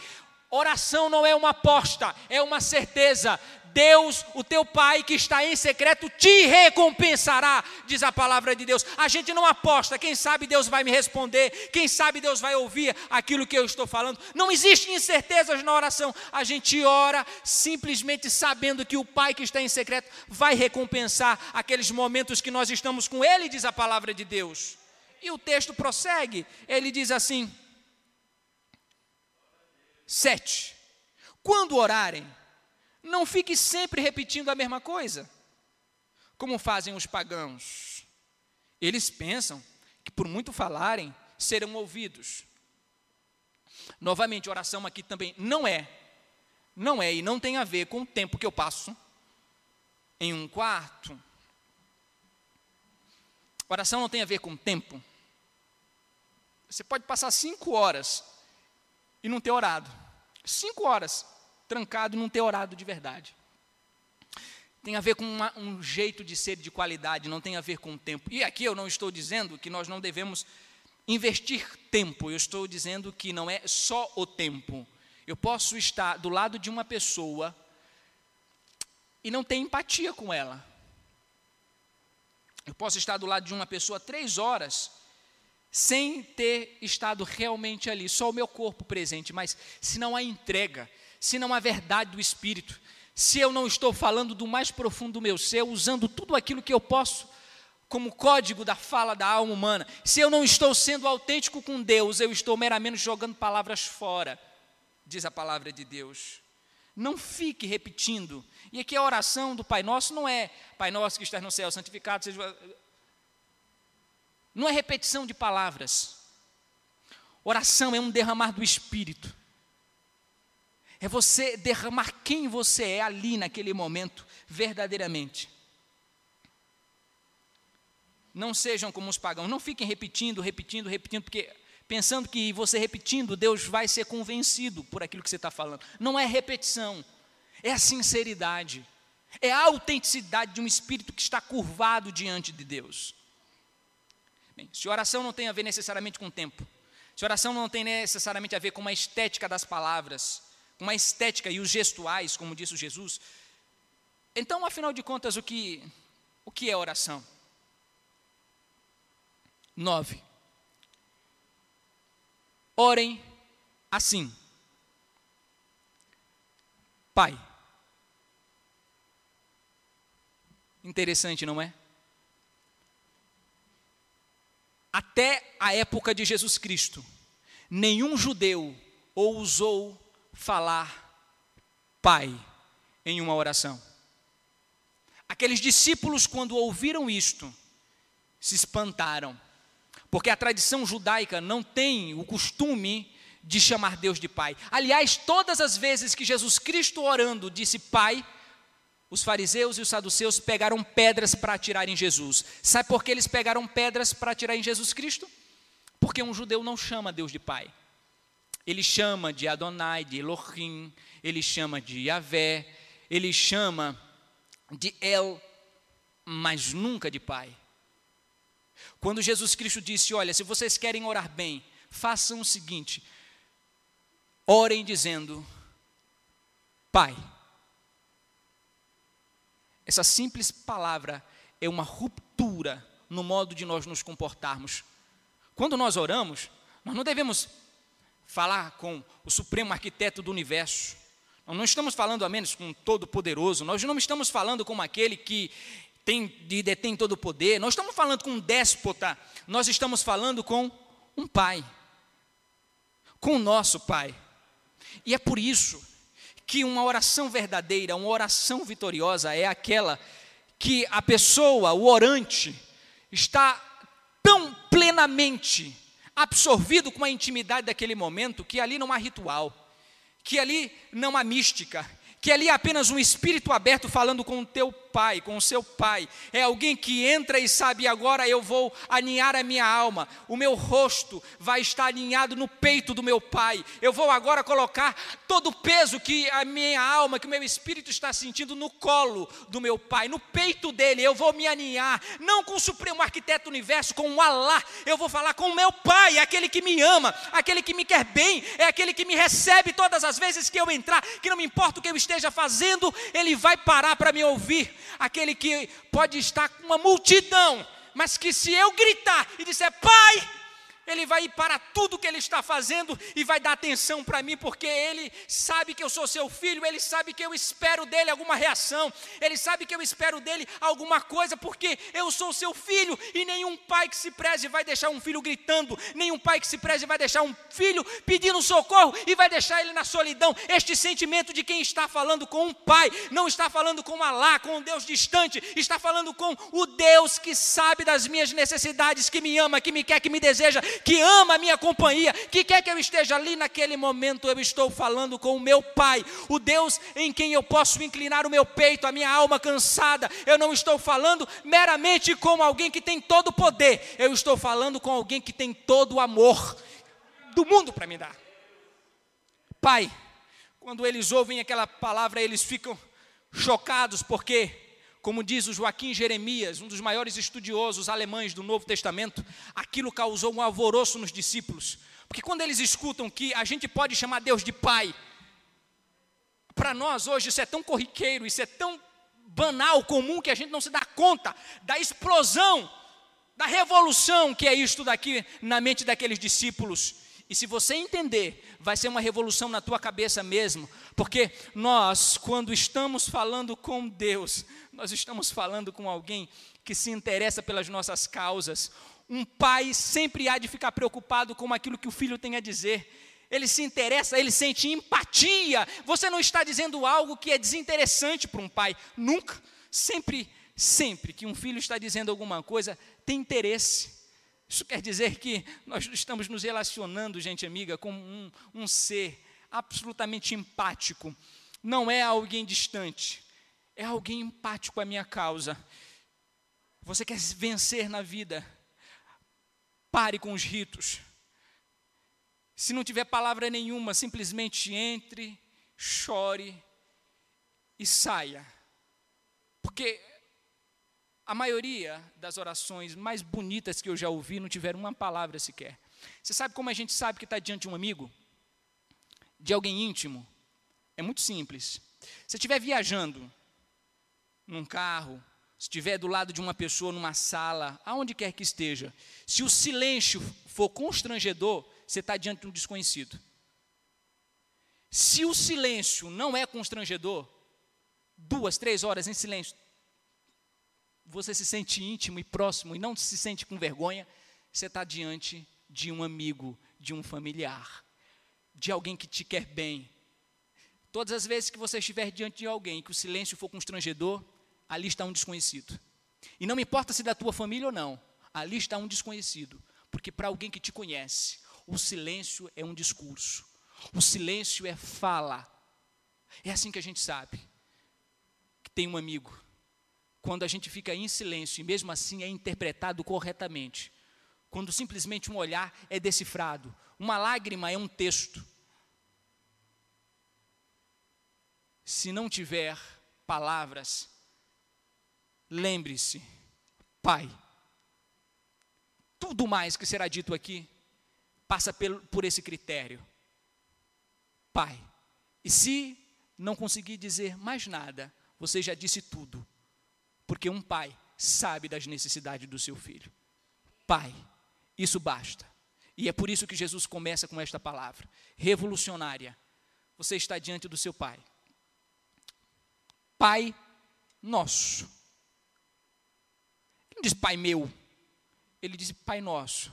Oração não é uma aposta, é uma certeza. Deus, o teu Pai que está em secreto, te recompensará, diz a palavra de Deus. A gente não aposta, quem sabe Deus vai me responder, quem sabe Deus vai ouvir aquilo que eu estou falando. Não existe incertezas na oração. A gente ora simplesmente sabendo que o Pai que está em secreto vai recompensar aqueles momentos que nós estamos com Ele, diz a palavra de Deus. E o texto prossegue, ele diz assim: Sete, quando orarem, não fique sempre repetindo a mesma coisa, como fazem os pagãos. Eles pensam que por muito falarem, serão ouvidos. Novamente, oração aqui também não é, não é e não tem a ver com o tempo que eu passo em um quarto. Oração não tem a ver com tempo. Você pode passar cinco horas e não ter orado. Cinco horas trancado e não ter orado de verdade. Tem a ver com uma, um jeito de ser de qualidade, não tem a ver com o tempo. E aqui eu não estou dizendo que nós não devemos investir tempo, eu estou dizendo que não é só o tempo. Eu posso estar do lado de uma pessoa e não ter empatia com ela. Eu posso estar do lado de uma pessoa três horas sem ter estado realmente ali, só o meu corpo presente, mas se não há entrega, se não há verdade do Espírito, se eu não estou falando do mais profundo do meu ser, usando tudo aquilo que eu posso como código da fala da alma humana, se eu não estou sendo autêntico com Deus, eu estou meramente jogando palavras fora, diz a palavra de Deus. Não fique repetindo. E aqui a oração do Pai Nosso não é Pai Nosso que estás no céu, santificado seja. Não é repetição de palavras. Oração é um derramar do Espírito. É você derramar quem você é ali naquele momento, verdadeiramente. Não sejam como os pagãos, não fiquem repetindo, repetindo, repetindo, porque pensando que você repetindo, Deus vai ser convencido por aquilo que você está falando. Não é repetição, é a sinceridade, é a autenticidade de um espírito que está curvado diante de Deus. Se oração não tem a ver necessariamente com tempo, se oração não tem necessariamente a ver com uma estética das palavras, com uma estética e os gestuais, como disse Jesus, então, afinal de contas, o que, o que é oração? Nove. Orem assim. Pai. Interessante, não é? Até a época de Jesus Cristo, nenhum judeu ousou falar Pai em uma oração. Aqueles discípulos, quando ouviram isto, se espantaram, porque a tradição judaica não tem o costume de chamar Deus de Pai. Aliás, todas as vezes que Jesus Cristo orando disse Pai, os fariseus e os saduceus pegaram pedras para atirar em Jesus. Sabe por que eles pegaram pedras para atirar em Jesus Cristo? Porque um judeu não chama Deus de Pai. Ele chama de Adonai, de Elohim, ele chama de Yahvé, ele chama de El, mas nunca de Pai. Quando Jesus Cristo disse: Olha, se vocês querem orar bem, façam o seguinte: orem dizendo, Pai. Essa simples palavra é uma ruptura no modo de nós nos comportarmos. Quando nós oramos, nós não devemos falar com o supremo arquiteto do universo. Nós não estamos falando a menos com o Todo-Poderoso, nós não estamos falando com aquele que tem, de detém todo o poder, nós estamos falando com um déspota, nós estamos falando com um pai, com o nosso pai. E é por isso que uma oração verdadeira, uma oração vitoriosa é aquela que a pessoa, o orante, está tão plenamente absorvido com a intimidade daquele momento que ali não há ritual, que ali não há mística, que ali é apenas um espírito aberto falando com o teu pai, com o seu pai. É alguém que entra e sabe, agora eu vou aninhar a minha alma, o meu rosto vai estar alinhado no peito do meu pai. Eu vou agora colocar todo o peso que a minha alma, que o meu espírito está sentindo no colo do meu pai, no peito dele. Eu vou me aninhar, não com o supremo arquiteto do universo, com o Alá. Eu vou falar com o meu pai, aquele que me ama, aquele que me quer bem, é aquele que me recebe todas as vezes que eu entrar, que não me importa o que eu esteja fazendo, ele vai parar para me ouvir aquele que pode estar com uma multidão, mas que se eu gritar e disser, Pai, ele vai ir para tudo que ele está fazendo e vai dar atenção para mim, porque ele sabe que eu sou seu filho, ele sabe que eu espero dele alguma reação, ele sabe que eu espero dele alguma coisa, porque eu sou seu filho e nenhum pai que se preze vai deixar um filho gritando, nenhum pai que se preze vai deixar um filho pedindo socorro e vai deixar ele na solidão. Este sentimento de quem está falando com um pai, não está falando com Alá, com um Deus distante, está falando com o Deus que sabe das minhas necessidades, que me ama, que me quer, que me deseja, que ama a minha companhia, que quer que eu esteja ali naquele momento, eu estou falando com o meu Pai, o Deus em quem eu posso inclinar o meu peito, a minha alma cansada. Eu não estou falando meramente com alguém que tem todo o poder, eu estou falando com alguém que tem todo o amor do mundo para me dar. Pai, quando eles ouvem aquela palavra, eles ficam chocados, porque como diz o Joaquim Jeremias, um dos maiores estudiosos alemães do Novo Testamento, aquilo causou um alvoroço nos discípulos. Porque quando eles escutam que a gente pode chamar Deus de Pai, para nós hoje isso é tão corriqueiro, isso é tão banal, comum, que a gente não se dá conta da explosão, da revolução que é isto daqui na mente daqueles discípulos. E se você entender, vai ser uma revolução na tua cabeça mesmo, porque nós, quando estamos falando com Deus, nós estamos falando com alguém que se interessa pelas nossas causas. Um pai sempre há de ficar preocupado com aquilo que o filho tem a dizer. ele se interessa, ele sente empatia. Você não está dizendo algo que é desinteressante para um pai. Nunca. Sempre, sempre que um filho está dizendo alguma coisa, tem interesse. Isso quer dizer que nós estamos nos relacionando, gente amiga, com um, um ser absolutamente empático. Não é alguém distante, é alguém empático à minha causa. Você quer vencer na vida? Pare com os ritos. Se não tiver palavra nenhuma, simplesmente entre, chore e saia. Porque a maioria das orações mais bonitas que eu já ouvi não tiveram uma palavra sequer. Você sabe como a gente sabe que está diante de um amigo? De alguém íntimo? É muito simples. Se estiver viajando num carro, se estiver do lado de uma pessoa numa sala, aonde quer que esteja, se o silêncio for constrangedor, você está diante de um desconhecido. Se o silêncio não é constrangedor, duas, três horas em silêncio, você se sente íntimo e próximo e não se sente com vergonha, você está diante de um amigo, de um familiar, de alguém que te quer bem. Todas as vezes que você estiver diante de alguém que o silêncio for constrangedor, ali está um desconhecido. E não importa se da tua família ou não, ali está um desconhecido, porque para alguém que te conhece, o silêncio é um discurso. O silêncio é fala. É assim que a gente sabe que tem um amigo. Quando a gente fica em silêncio e mesmo assim é interpretado corretamente. Quando simplesmente um olhar é decifrado. Uma lágrima é um texto. Se não tiver palavras, lembre-se, Pai, tudo mais que será dito aqui passa por esse critério. Pai. E se não conseguir dizer mais nada, você já disse tudo. Porque um pai sabe das necessidades do seu filho. Pai, isso basta. E é por isso que Jesus começa com esta palavra revolucionária. Você está diante do seu pai. Pai nosso. Ele não diz pai meu. Ele diz pai nosso.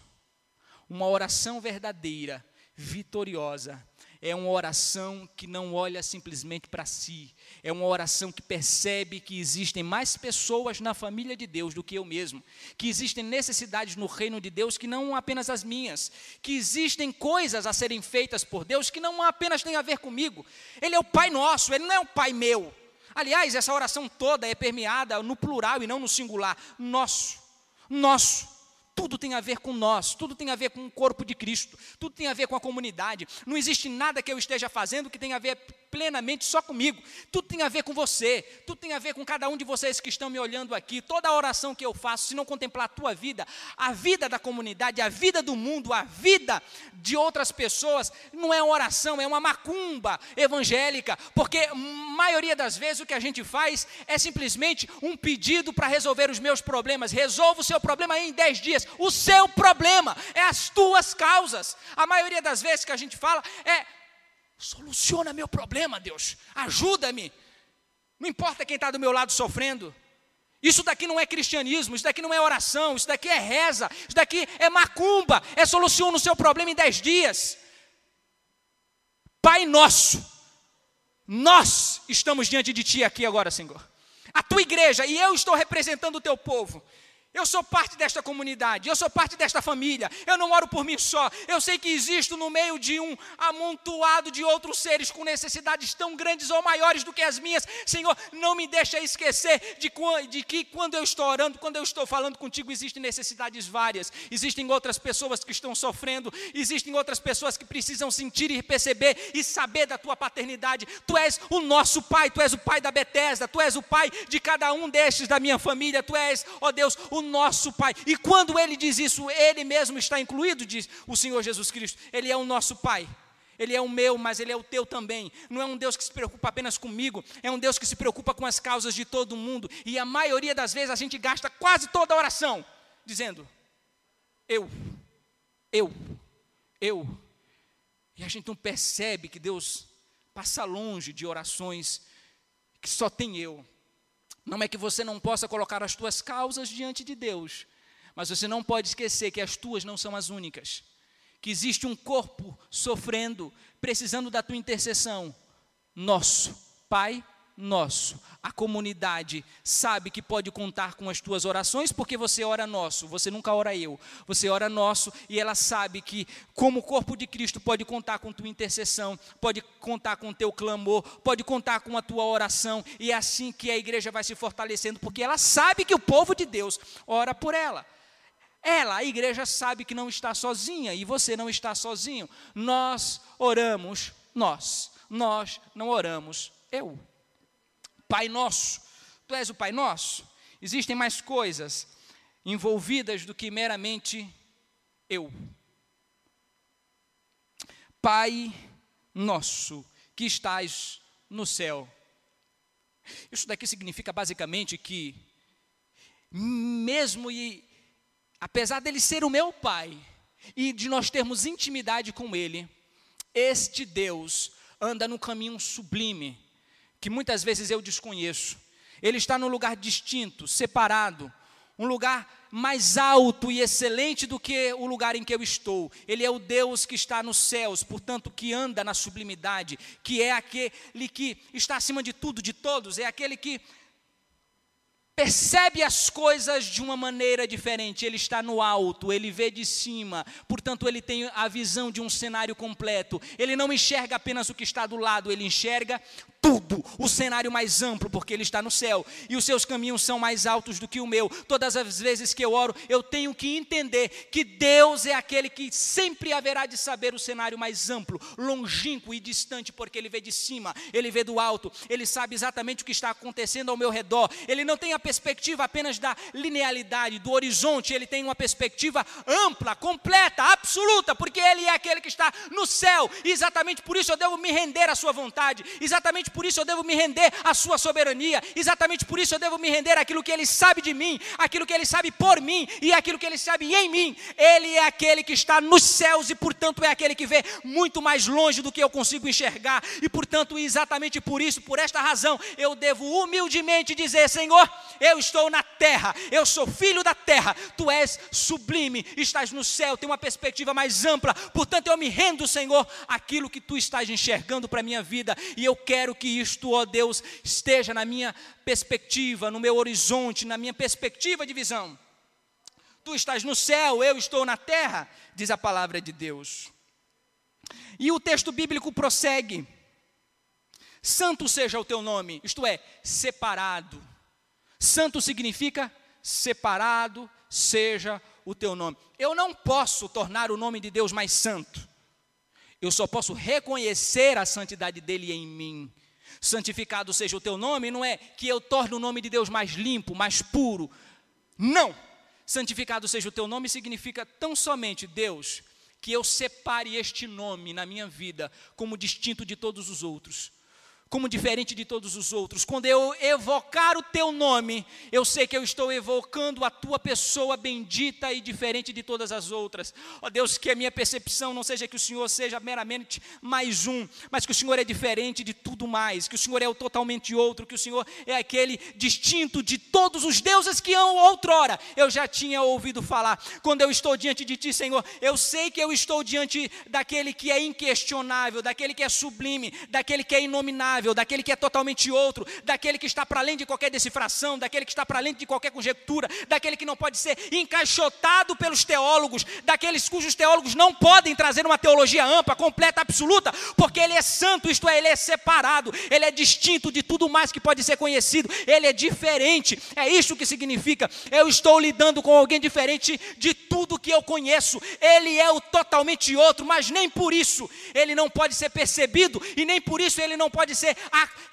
Uma oração verdadeira, vitoriosa, é uma oração que não olha simplesmente para si, é uma oração que percebe que existem mais pessoas na família de Deus do que eu mesmo, que existem necessidades no reino de Deus que não apenas as minhas, que existem coisas a serem feitas por Deus que não apenas têm a ver comigo. Ele é o Pai nosso, ele não é o Pai meu. Aliás, essa oração toda é permeada no plural e não no singular. Nosso, nosso. Tudo tem a ver com nós, tudo tem a ver com o corpo de Cristo, tudo tem a ver com a comunidade. Não existe nada que eu esteja fazendo que tenha a ver plenamente só comigo. Tudo tem a ver com você, tudo tem a ver com cada um de vocês que estão me olhando aqui. Toda oração que eu faço, se não contemplar a tua vida, a vida da comunidade, a vida do mundo, a vida de outras pessoas, não é uma oração, é uma macumba evangélica, porque maioria das vezes o que a gente faz é simplesmente um pedido para resolver os meus problemas. Resolva o seu problema em 10 dias. O seu problema é as tuas causas. A maioria das vezes que a gente fala é Soluciona meu problema, Deus. Ajuda-me. Não importa quem está do meu lado sofrendo. Isso daqui não é cristianismo, isso daqui não é oração, isso daqui é reza, isso daqui é macumba, é soluciona o seu problema em dez dias. Pai nosso, nós estamos diante de Ti aqui agora, Senhor. A tua igreja, e eu estou representando o teu povo. Eu sou parte desta comunidade, eu sou parte desta família. Eu não oro por mim só. Eu sei que existo no meio de um amontoado de outros seres com necessidades tão grandes ou maiores do que as minhas. Senhor, não me deixa esquecer de, de que quando eu estou orando, quando eu estou falando contigo, existem necessidades várias. Existem outras pessoas que estão sofrendo, existem outras pessoas que precisam sentir e perceber e saber da tua paternidade. Tu és o nosso pai, tu és o pai da Betesda, tu és o pai de cada um destes da minha família, tu és, ó Deus, o nosso Pai. E quando ele diz isso, ele mesmo está incluído, diz o Senhor Jesus Cristo. Ele é o nosso Pai. Ele é o meu, mas ele é o teu também. Não é um Deus que se preocupa apenas comigo, é um Deus que se preocupa com as causas de todo mundo. E a maioria das vezes a gente gasta quase toda a oração dizendo: Eu, eu, eu. E a gente não percebe que Deus passa longe de orações que só tem eu. Não é que você não possa colocar as tuas causas diante de Deus, mas você não pode esquecer que as tuas não são as únicas que existe um corpo sofrendo, precisando da tua intercessão. Nosso Pai nosso. A comunidade sabe que pode contar com as tuas orações, porque você ora nosso, você nunca ora eu. Você ora nosso e ela sabe que, como corpo de Cristo, pode contar com tua intercessão, pode contar com teu clamor, pode contar com a tua oração, e é assim que a igreja vai se fortalecendo, porque ela sabe que o povo de Deus ora por ela. Ela, a igreja, sabe que não está sozinha e você não está sozinho. Nós oramos, nós. Nós não oramos, eu. Pai Nosso. Tu és o Pai Nosso? Existem mais coisas envolvidas do que meramente eu. Pai Nosso, que estás no céu. Isso daqui significa basicamente que, mesmo e apesar dele ser o meu Pai, e de nós termos intimidade com Ele, este Deus anda no caminho sublime, que muitas vezes eu desconheço. Ele está num lugar distinto, separado, um lugar mais alto e excelente do que o lugar em que eu estou. Ele é o Deus que está nos céus, portanto, que anda na sublimidade, que é aquele que está acima de tudo, de todos, é aquele que percebe as coisas de uma maneira diferente. Ele está no alto, ele vê de cima, portanto, ele tem a visão de um cenário completo. Ele não enxerga apenas o que está do lado, ele enxerga tudo, o cenário mais amplo, porque Ele está no céu e os seus caminhos são mais altos do que o meu. Todas as vezes que eu oro, eu tenho que entender que Deus é aquele que sempre haverá de saber o cenário mais amplo, longínquo e distante, porque Ele vê de cima, Ele vê do alto, Ele sabe exatamente o que está acontecendo ao meu redor. Ele não tem a perspectiva apenas da linealidade, do horizonte, Ele tem uma perspectiva ampla, completa, absoluta, porque Ele é aquele que está no céu. E exatamente por isso eu devo me render à Sua vontade, exatamente por isso eu devo me render à sua soberania, exatamente por isso eu devo me render àquilo que ele sabe de mim, aquilo que ele sabe por mim e aquilo que ele sabe em mim. Ele é aquele que está nos céus e, portanto, é aquele que vê muito mais longe do que eu consigo enxergar, e, portanto, exatamente por isso, por esta razão, eu devo humildemente dizer: Senhor, eu estou na terra, eu sou filho da terra, tu és sublime, estás no céu, tem uma perspectiva mais ampla, portanto, eu me rendo, Senhor, aquilo que tu estás enxergando para a minha vida, e eu quero que que isto, ó Deus, esteja na minha perspectiva, no meu horizonte, na minha perspectiva de visão. Tu estás no céu, eu estou na terra, diz a palavra de Deus. E o texto bíblico prossegue: Santo seja o teu nome, isto é, separado. Santo significa separado seja o teu nome. Eu não posso tornar o nome de Deus mais santo. Eu só posso reconhecer a santidade dele em mim santificado seja o teu nome, não é que eu torne o nome de Deus mais limpo, mais puro. Não. Santificado seja o teu nome significa tão somente, Deus, que eu separe este nome na minha vida como distinto de todos os outros como diferente de todos os outros. Quando eu evocar o teu nome, eu sei que eu estou evocando a tua pessoa bendita e diferente de todas as outras. Ó oh Deus, que a minha percepção não seja que o Senhor seja meramente mais um, mas que o Senhor é diferente de tudo mais, que o Senhor é o totalmente outro, que o Senhor é aquele distinto de todos os deuses que outrora eu já tinha ouvido falar. Quando eu estou diante de ti, Senhor, eu sei que eu estou diante daquele que é inquestionável, daquele que é sublime, daquele que é inominável daquele que é totalmente outro, daquele que está para além de qualquer decifração, daquele que está para além de qualquer conjectura, daquele que não pode ser encaixotado pelos teólogos, daqueles cujos teólogos não podem trazer uma teologia ampla, completa, absoluta, porque ele é santo, isto é, ele é separado, ele é distinto de tudo mais que pode ser conhecido, ele é diferente, é isso que significa. Eu estou lidando com alguém diferente de tudo que eu conheço, ele é o totalmente outro, mas nem por isso ele não pode ser percebido e nem por isso ele não pode ser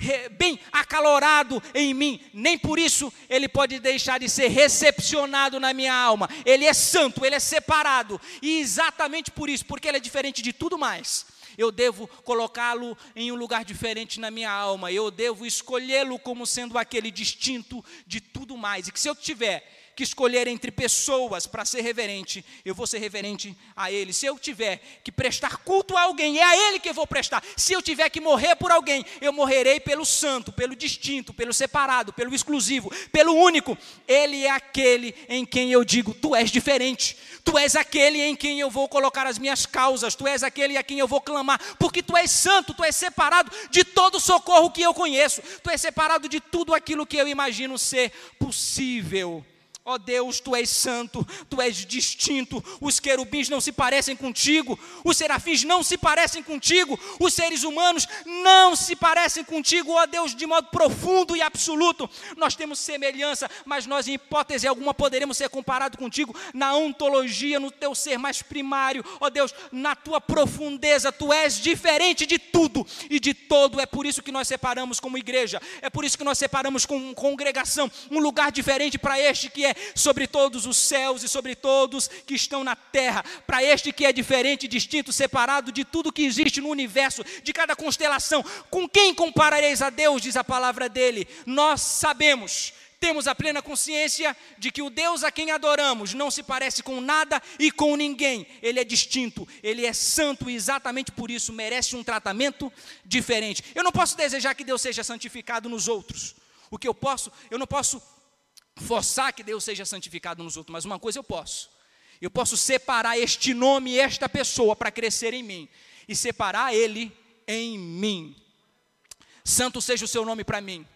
ser bem acalorado em mim, nem por isso ele pode deixar de ser recepcionado na minha alma. Ele é santo, ele é separado, e exatamente por isso, porque ele é diferente de tudo mais. Eu devo colocá-lo em um lugar diferente na minha alma. Eu devo escolhê-lo como sendo aquele distinto de tudo mais. E que se eu tiver que escolher entre pessoas para ser reverente, eu vou ser reverente a Ele. Se eu tiver que prestar culto a alguém, é a Ele que eu vou prestar. Se eu tiver que morrer por alguém, eu morrerei pelo santo, pelo distinto, pelo separado, pelo exclusivo, pelo único. Ele é aquele em quem eu digo: Tu és diferente. Tu és aquele em quem eu vou colocar as minhas causas. Tu és aquele a quem eu vou clamar, porque Tu és santo. Tu és separado de todo socorro que eu conheço. Tu és separado de tudo aquilo que eu imagino ser possível. Ó oh Deus, tu és santo, tu és distinto. Os querubins não se parecem contigo, os serafins não se parecem contigo, os seres humanos não se parecem contigo, ó oh Deus, de modo profundo e absoluto. Nós temos semelhança, mas nós, em hipótese alguma, poderemos ser comparados contigo na ontologia, no teu ser mais primário. Ó oh Deus, na tua profundeza, tu és diferente de tudo e de todo. É por isso que nós separamos como igreja, é por isso que nós separamos como congregação um lugar diferente para este que é sobre todos os céus e sobre todos que estão na terra, para este que é diferente, distinto, separado de tudo que existe no universo, de cada constelação. Com quem comparareis a Deus, diz a palavra dele? Nós sabemos temos a plena consciência de que o Deus a quem adoramos não se parece com nada e com ninguém. Ele é distinto, ele é santo e exatamente por isso merece um tratamento diferente. Eu não posso desejar que Deus seja santificado nos outros. O que eu posso, eu não posso forçar que Deus seja santificado nos outros, mas uma coisa eu posso. Eu posso separar este nome e esta pessoa para crescer em mim e separar ele em mim. Santo seja o seu nome para mim.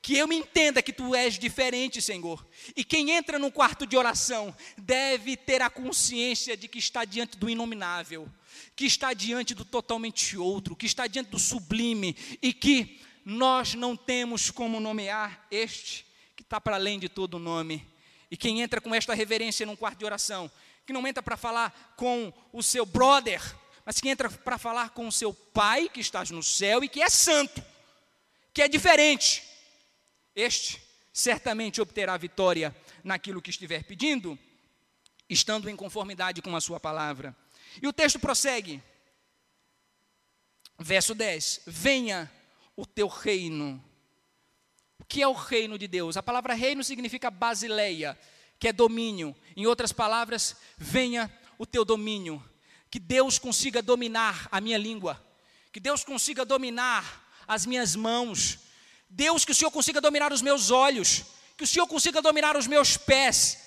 Que eu me entenda que tu és diferente, Senhor. E quem entra no quarto de oração deve ter a consciência de que está diante do inominável, que está diante do totalmente outro, que está diante do sublime e que nós não temos como nomear este está para além de todo nome. E quem entra com esta reverência num quarto de oração, que não entra para falar com o seu brother, mas que entra para falar com o seu pai que está no céu e que é santo, que é diferente, este certamente obterá vitória naquilo que estiver pedindo, estando em conformidade com a sua palavra. E o texto prossegue, verso 10: Venha o teu reino o que é o reino de Deus? A palavra reino significa basileia, que é domínio. Em outras palavras, venha o teu domínio. Que Deus consiga dominar a minha língua. Que Deus consiga dominar as minhas mãos. Deus, que o Senhor consiga dominar os meus olhos. Que o Senhor consiga dominar os meus pés.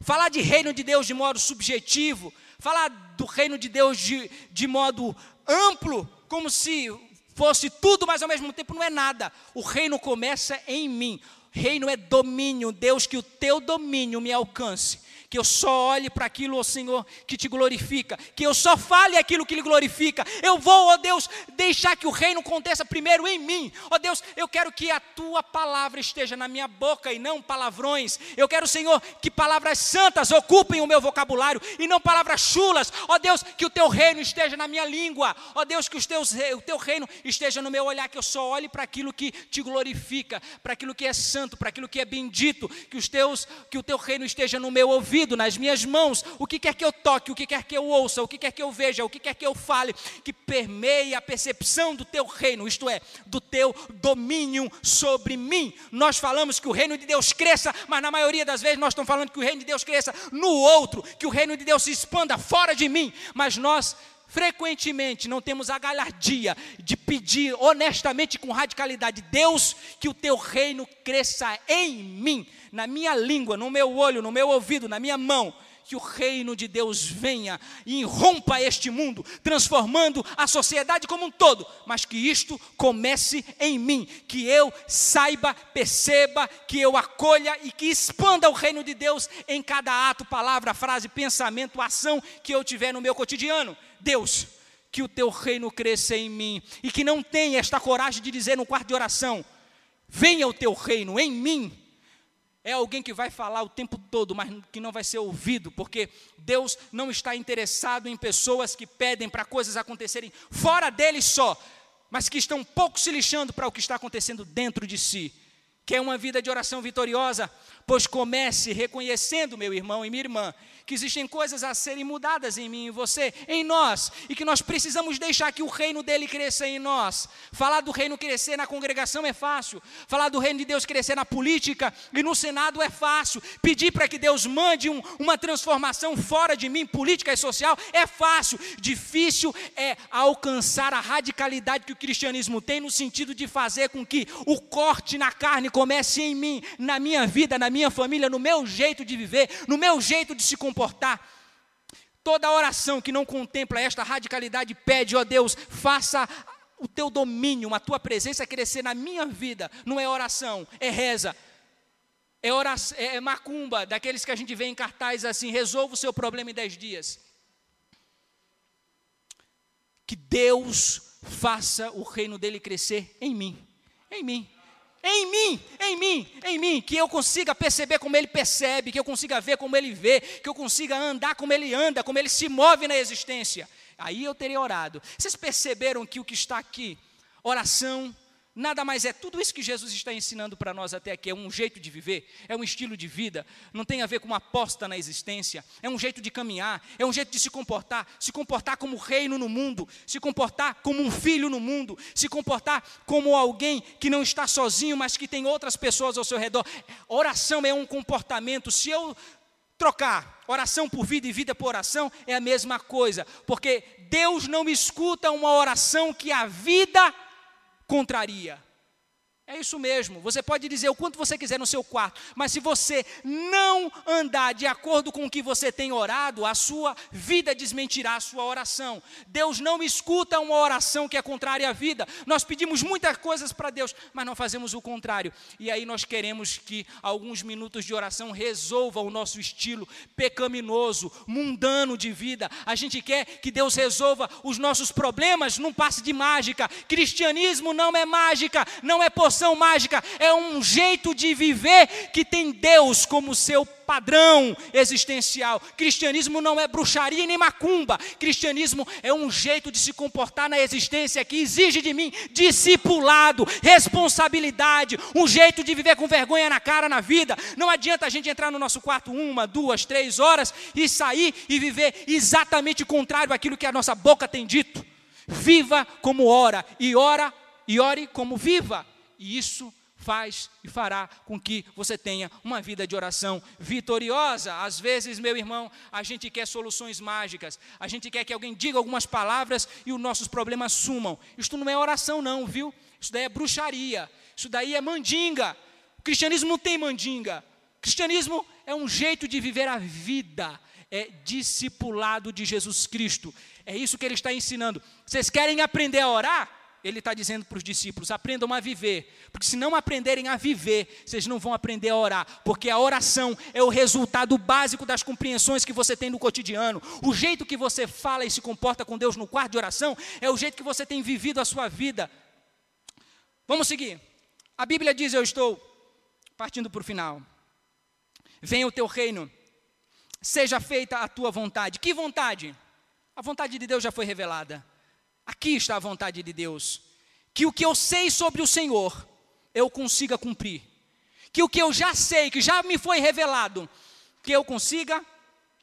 Falar de reino de Deus de modo subjetivo. Falar do reino de Deus de, de modo amplo, como se fosse tudo, mas ao mesmo tempo não é nada. O reino começa em mim. Reino é domínio, Deus, que o teu domínio me alcance que eu só olhe para aquilo, ó Senhor, que te glorifica, que eu só fale aquilo que lhe glorifica. Eu vou, ó Deus, deixar que o reino aconteça primeiro em mim. Ó Deus, eu quero que a tua palavra esteja na minha boca e não palavrões. Eu quero, Senhor, que palavras santas ocupem o meu vocabulário e não palavras chulas. Ó Deus, que o teu reino esteja na minha língua. Ó Deus, que os teus, o teu reino esteja no meu olhar, que eu só olhe para aquilo que te glorifica, para aquilo que é santo, para aquilo que é bendito, que os teus, que o teu reino esteja no meu ouvido ouvido, nas minhas mãos, o que quer que eu toque, o que quer que eu ouça, o que quer que eu veja, o que quer que eu fale, que permeie a percepção do teu reino, isto é, do teu domínio sobre mim. Nós falamos que o reino de Deus cresça, mas na maioria das vezes nós estamos falando que o reino de Deus cresça no outro, que o reino de Deus se expanda fora de mim, mas nós frequentemente não temos a galhardia de pedir honestamente com radicalidade, Deus, que o teu reino cresça em mim, na minha língua, no meu olho, no meu ouvido, na minha mão, que o reino de Deus venha e irrompa este mundo, transformando a sociedade como um todo, mas que isto comece em mim, que eu saiba, perceba, que eu acolha e que expanda o reino de Deus em cada ato, palavra, frase, pensamento, ação que eu tiver no meu cotidiano. Deus, que o teu reino cresça em mim e que não tenha esta coragem de dizer no quarto de oração: venha o teu reino em mim é alguém que vai falar o tempo todo, mas que não vai ser ouvido, porque Deus não está interessado em pessoas que pedem para coisas acontecerem fora dele só, mas que estão pouco se lixando para o que está acontecendo dentro de si. Quer uma vida de oração vitoriosa? Pois comece reconhecendo, meu irmão e minha irmã, que existem coisas a serem mudadas em mim, em você, em nós, e que nós precisamos deixar que o reino dele cresça em nós. Falar do reino crescer na congregação é fácil, falar do reino de Deus crescer na política e no Senado é fácil, pedir para que Deus mande um, uma transformação fora de mim, política e social, é fácil. Difícil é alcançar a radicalidade que o cristianismo tem no sentido de fazer com que o corte na carne comece em mim, na minha vida, na minha família, no meu jeito de viver, no meu jeito de se comportar. Toda oração que não contempla esta radicalidade pede, ó Deus, faça o teu domínio, a tua presença crescer na minha vida. Não é oração, é reza. É, oração, é macumba, daqueles que a gente vê em cartaz assim: resolva o seu problema em dez dias. Que Deus faça o reino dele crescer em mim, em mim em mim, em mim, em mim, que eu consiga perceber como ele percebe, que eu consiga ver como ele vê, que eu consiga andar como ele anda, como ele se move na existência. Aí eu teria orado. Vocês perceberam que o que está aqui, oração, Nada mais é tudo isso que Jesus está ensinando para nós até aqui. É um jeito de viver, é um estilo de vida, não tem a ver com uma aposta na existência, é um jeito de caminhar, é um jeito de se comportar, se comportar como reino no mundo, se comportar como um filho no mundo, se comportar como alguém que não está sozinho, mas que tem outras pessoas ao seu redor. Oração é um comportamento. Se eu trocar oração por vida e vida por oração, é a mesma coisa, porque Deus não escuta uma oração que a vida contraria. É isso mesmo. Você pode dizer o quanto você quiser no seu quarto, mas se você não andar de acordo com o que você tem orado, a sua vida desmentirá a sua oração. Deus não escuta uma oração que é contrária à vida. Nós pedimos muitas coisas para Deus, mas não fazemos o contrário. E aí nós queremos que alguns minutos de oração resolvam o nosso estilo pecaminoso, mundano de vida. A gente quer que Deus resolva os nossos problemas num passe de mágica. Cristianismo não é mágica, não é possível poção mágica, é um jeito de viver que tem Deus como seu padrão existencial. Cristianismo não é bruxaria nem macumba. Cristianismo é um jeito de se comportar na existência que exige de mim discipulado, responsabilidade, um jeito de viver com vergonha na cara na vida. Não adianta a gente entrar no nosso quarto uma, duas, três horas e sair e viver exatamente o contrário daquilo que a nossa boca tem dito. Viva como ora e ora e ore como viva. E isso faz e fará com que você tenha uma vida de oração vitoriosa. Às vezes, meu irmão, a gente quer soluções mágicas, a gente quer que alguém diga algumas palavras e os nossos problemas sumam. Isto não é oração, não, viu? Isso daí é bruxaria, isso daí é mandinga. O cristianismo não tem mandinga. O cristianismo é um jeito de viver a vida, é discipulado de Jesus Cristo. É isso que ele está ensinando. Vocês querem aprender a orar? Ele está dizendo para os discípulos: aprendam a viver, porque se não aprenderem a viver, vocês não vão aprender a orar, porque a oração é o resultado básico das compreensões que você tem no cotidiano. O jeito que você fala e se comporta com Deus no quarto de oração é o jeito que você tem vivido a sua vida. Vamos seguir. A Bíblia diz: Eu estou partindo para o final. Venha o teu reino, seja feita a tua vontade. Que vontade? A vontade de Deus já foi revelada. Aqui está a vontade de Deus. Que o que eu sei sobre o Senhor, eu consiga cumprir. Que o que eu já sei, que já me foi revelado, que eu consiga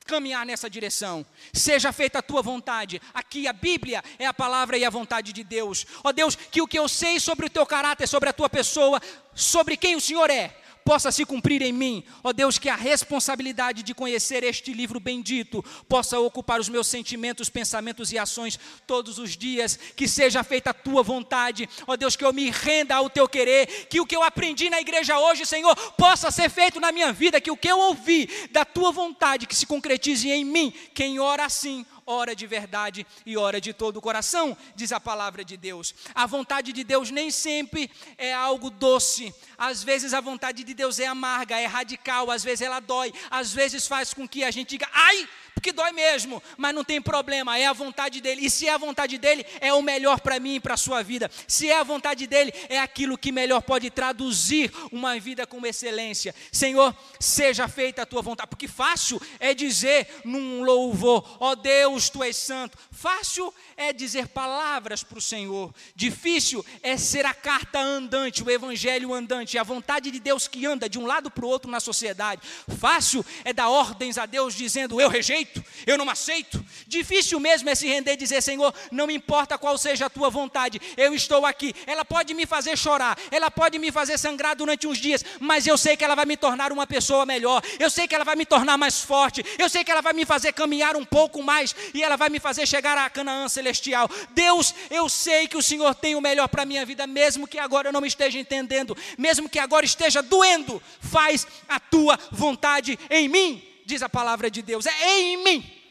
caminhar nessa direção. Seja feita a tua vontade. Aqui a Bíblia é a palavra e a vontade de Deus. Ó Deus, que o que eu sei sobre o teu caráter, sobre a tua pessoa, sobre quem o Senhor é, possa se cumprir em mim. Ó oh Deus, que a responsabilidade de conhecer este livro bendito possa ocupar os meus sentimentos, pensamentos e ações todos os dias. Que seja feita a tua vontade. Ó oh Deus, que eu me renda ao teu querer. Que o que eu aprendi na igreja hoje, Senhor, possa ser feito na minha vida. Que o que eu ouvi da tua vontade, que se concretize em mim. Quem ora assim, ora de verdade e ora de todo o coração, diz a palavra de Deus. A vontade de Deus nem sempre é algo doce. Às vezes a vontade de Deus é amarga, é radical, às vezes ela dói, às vezes faz com que a gente diga: "Ai, porque dói mesmo, mas não tem problema, é a vontade dele. E se é a vontade dele, é o melhor para mim e para a sua vida. Se é a vontade dele, é aquilo que melhor pode traduzir uma vida com excelência. Senhor, seja feita a tua vontade, porque fácil é dizer num louvor: ó oh Deus, tu és santo. Fácil é dizer palavras para o Senhor. Difícil é ser a carta andante, o evangelho andante, a vontade de Deus que anda de um lado para o outro na sociedade. Fácil é dar ordens a Deus dizendo: eu rejeito, eu não aceito. Difícil mesmo é se render e dizer: Senhor, não importa qual seja a tua vontade, eu estou aqui. Ela pode me fazer chorar, ela pode me fazer sangrar durante uns dias, mas eu sei que ela vai me tornar uma pessoa melhor. Eu sei que ela vai me tornar mais forte. Eu sei que ela vai me fazer caminhar um pouco mais e ela vai me fazer chegar a Canaã celestial. Deus, eu sei que o Senhor tem o melhor para a minha vida, mesmo que agora eu não esteja entendendo, mesmo que agora esteja doendo, faz a tua vontade em mim, diz a palavra de Deus, é em mim.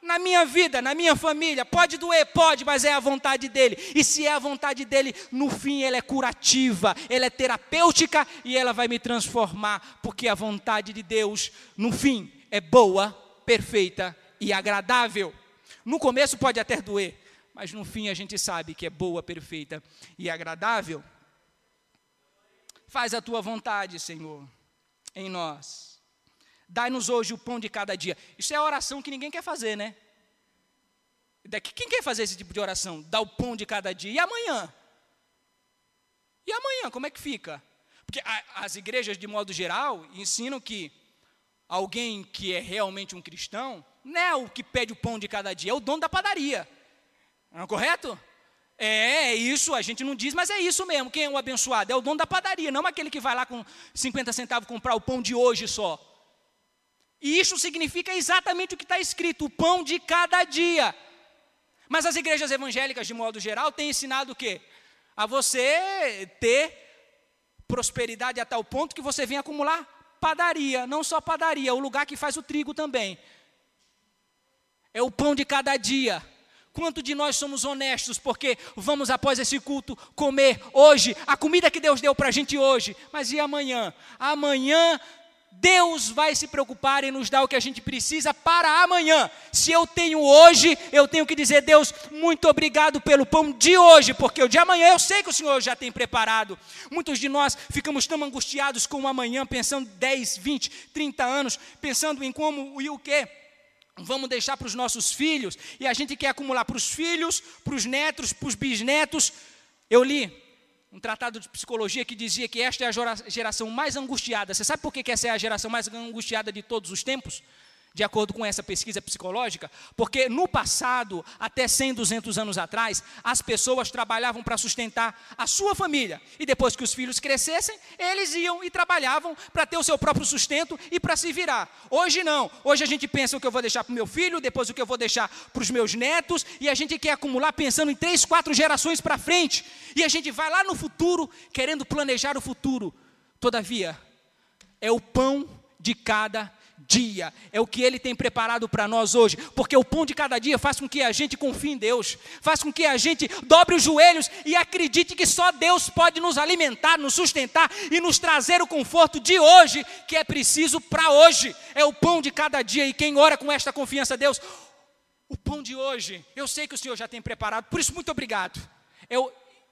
Na minha vida, na minha família, pode doer, pode, mas é a vontade dele. E se é a vontade dele, no fim ela é curativa, ela é terapêutica e ela vai me transformar, porque a vontade de Deus, no fim, é boa, perfeita e agradável. No começo pode até doer, mas no fim a gente sabe que é boa, perfeita e agradável. Faz a tua vontade, Senhor, em nós. Dai-nos hoje o pão de cada dia. Isso é a oração que ninguém quer fazer, né? Quem quer fazer esse tipo de oração? Dá o pão de cada dia. E amanhã? E amanhã, como é que fica? Porque as igrejas, de modo geral, ensinam que alguém que é realmente um cristão, não é o que pede o pão de cada dia, é o dono da padaria. Não é correto? É, é isso, a gente não diz, mas é isso mesmo. Quem é o abençoado? É o dono da padaria, não aquele que vai lá com 50 centavos comprar o pão de hoje só. E isso significa exatamente o que está escrito: o pão de cada dia. Mas as igrejas evangélicas, de modo geral, têm ensinado o quê? A você ter prosperidade a tal ponto que você vem acumular padaria, não só padaria, o lugar que faz o trigo também. É o pão de cada dia. Quanto de nós somos honestos, porque vamos após esse culto comer hoje a comida que Deus deu para a gente hoje, mas e amanhã? Amanhã Deus vai se preocupar em nos dar o que a gente precisa para amanhã. Se eu tenho hoje, eu tenho que dizer, Deus, muito obrigado pelo pão de hoje, porque o de amanhã eu sei que o Senhor já tem preparado. Muitos de nós ficamos tão angustiados com o amanhã, pensando 10, 20, 30 anos, pensando em como e o que vamos deixar para os nossos filhos, e a gente quer acumular para os filhos, para os netos, para os bisnetos. Eu li um tratado de psicologia que dizia que esta é a geração mais angustiada. Você sabe por que essa é a geração mais angustiada de todos os tempos? De acordo com essa pesquisa psicológica, porque no passado, até 100, 200 anos atrás, as pessoas trabalhavam para sustentar a sua família, e depois que os filhos crescessem, eles iam e trabalhavam para ter o seu próprio sustento e para se virar. Hoje não, hoje a gente pensa o que eu vou deixar para o meu filho, depois o que eu vou deixar para os meus netos, e a gente quer acumular pensando em três, quatro gerações para frente, e a gente vai lá no futuro querendo planejar o futuro. Todavia, é o pão de cada dia, é o que Ele tem preparado para nós hoje, porque o pão de cada dia faz com que a gente confie em Deus, faz com que a gente dobre os joelhos e acredite que só Deus pode nos alimentar, nos sustentar e nos trazer o conforto de hoje, que é preciso para hoje, é o pão de cada dia, e quem ora com esta confiança, Deus, o pão de hoje, eu sei que o Senhor já tem preparado, por isso, muito obrigado, é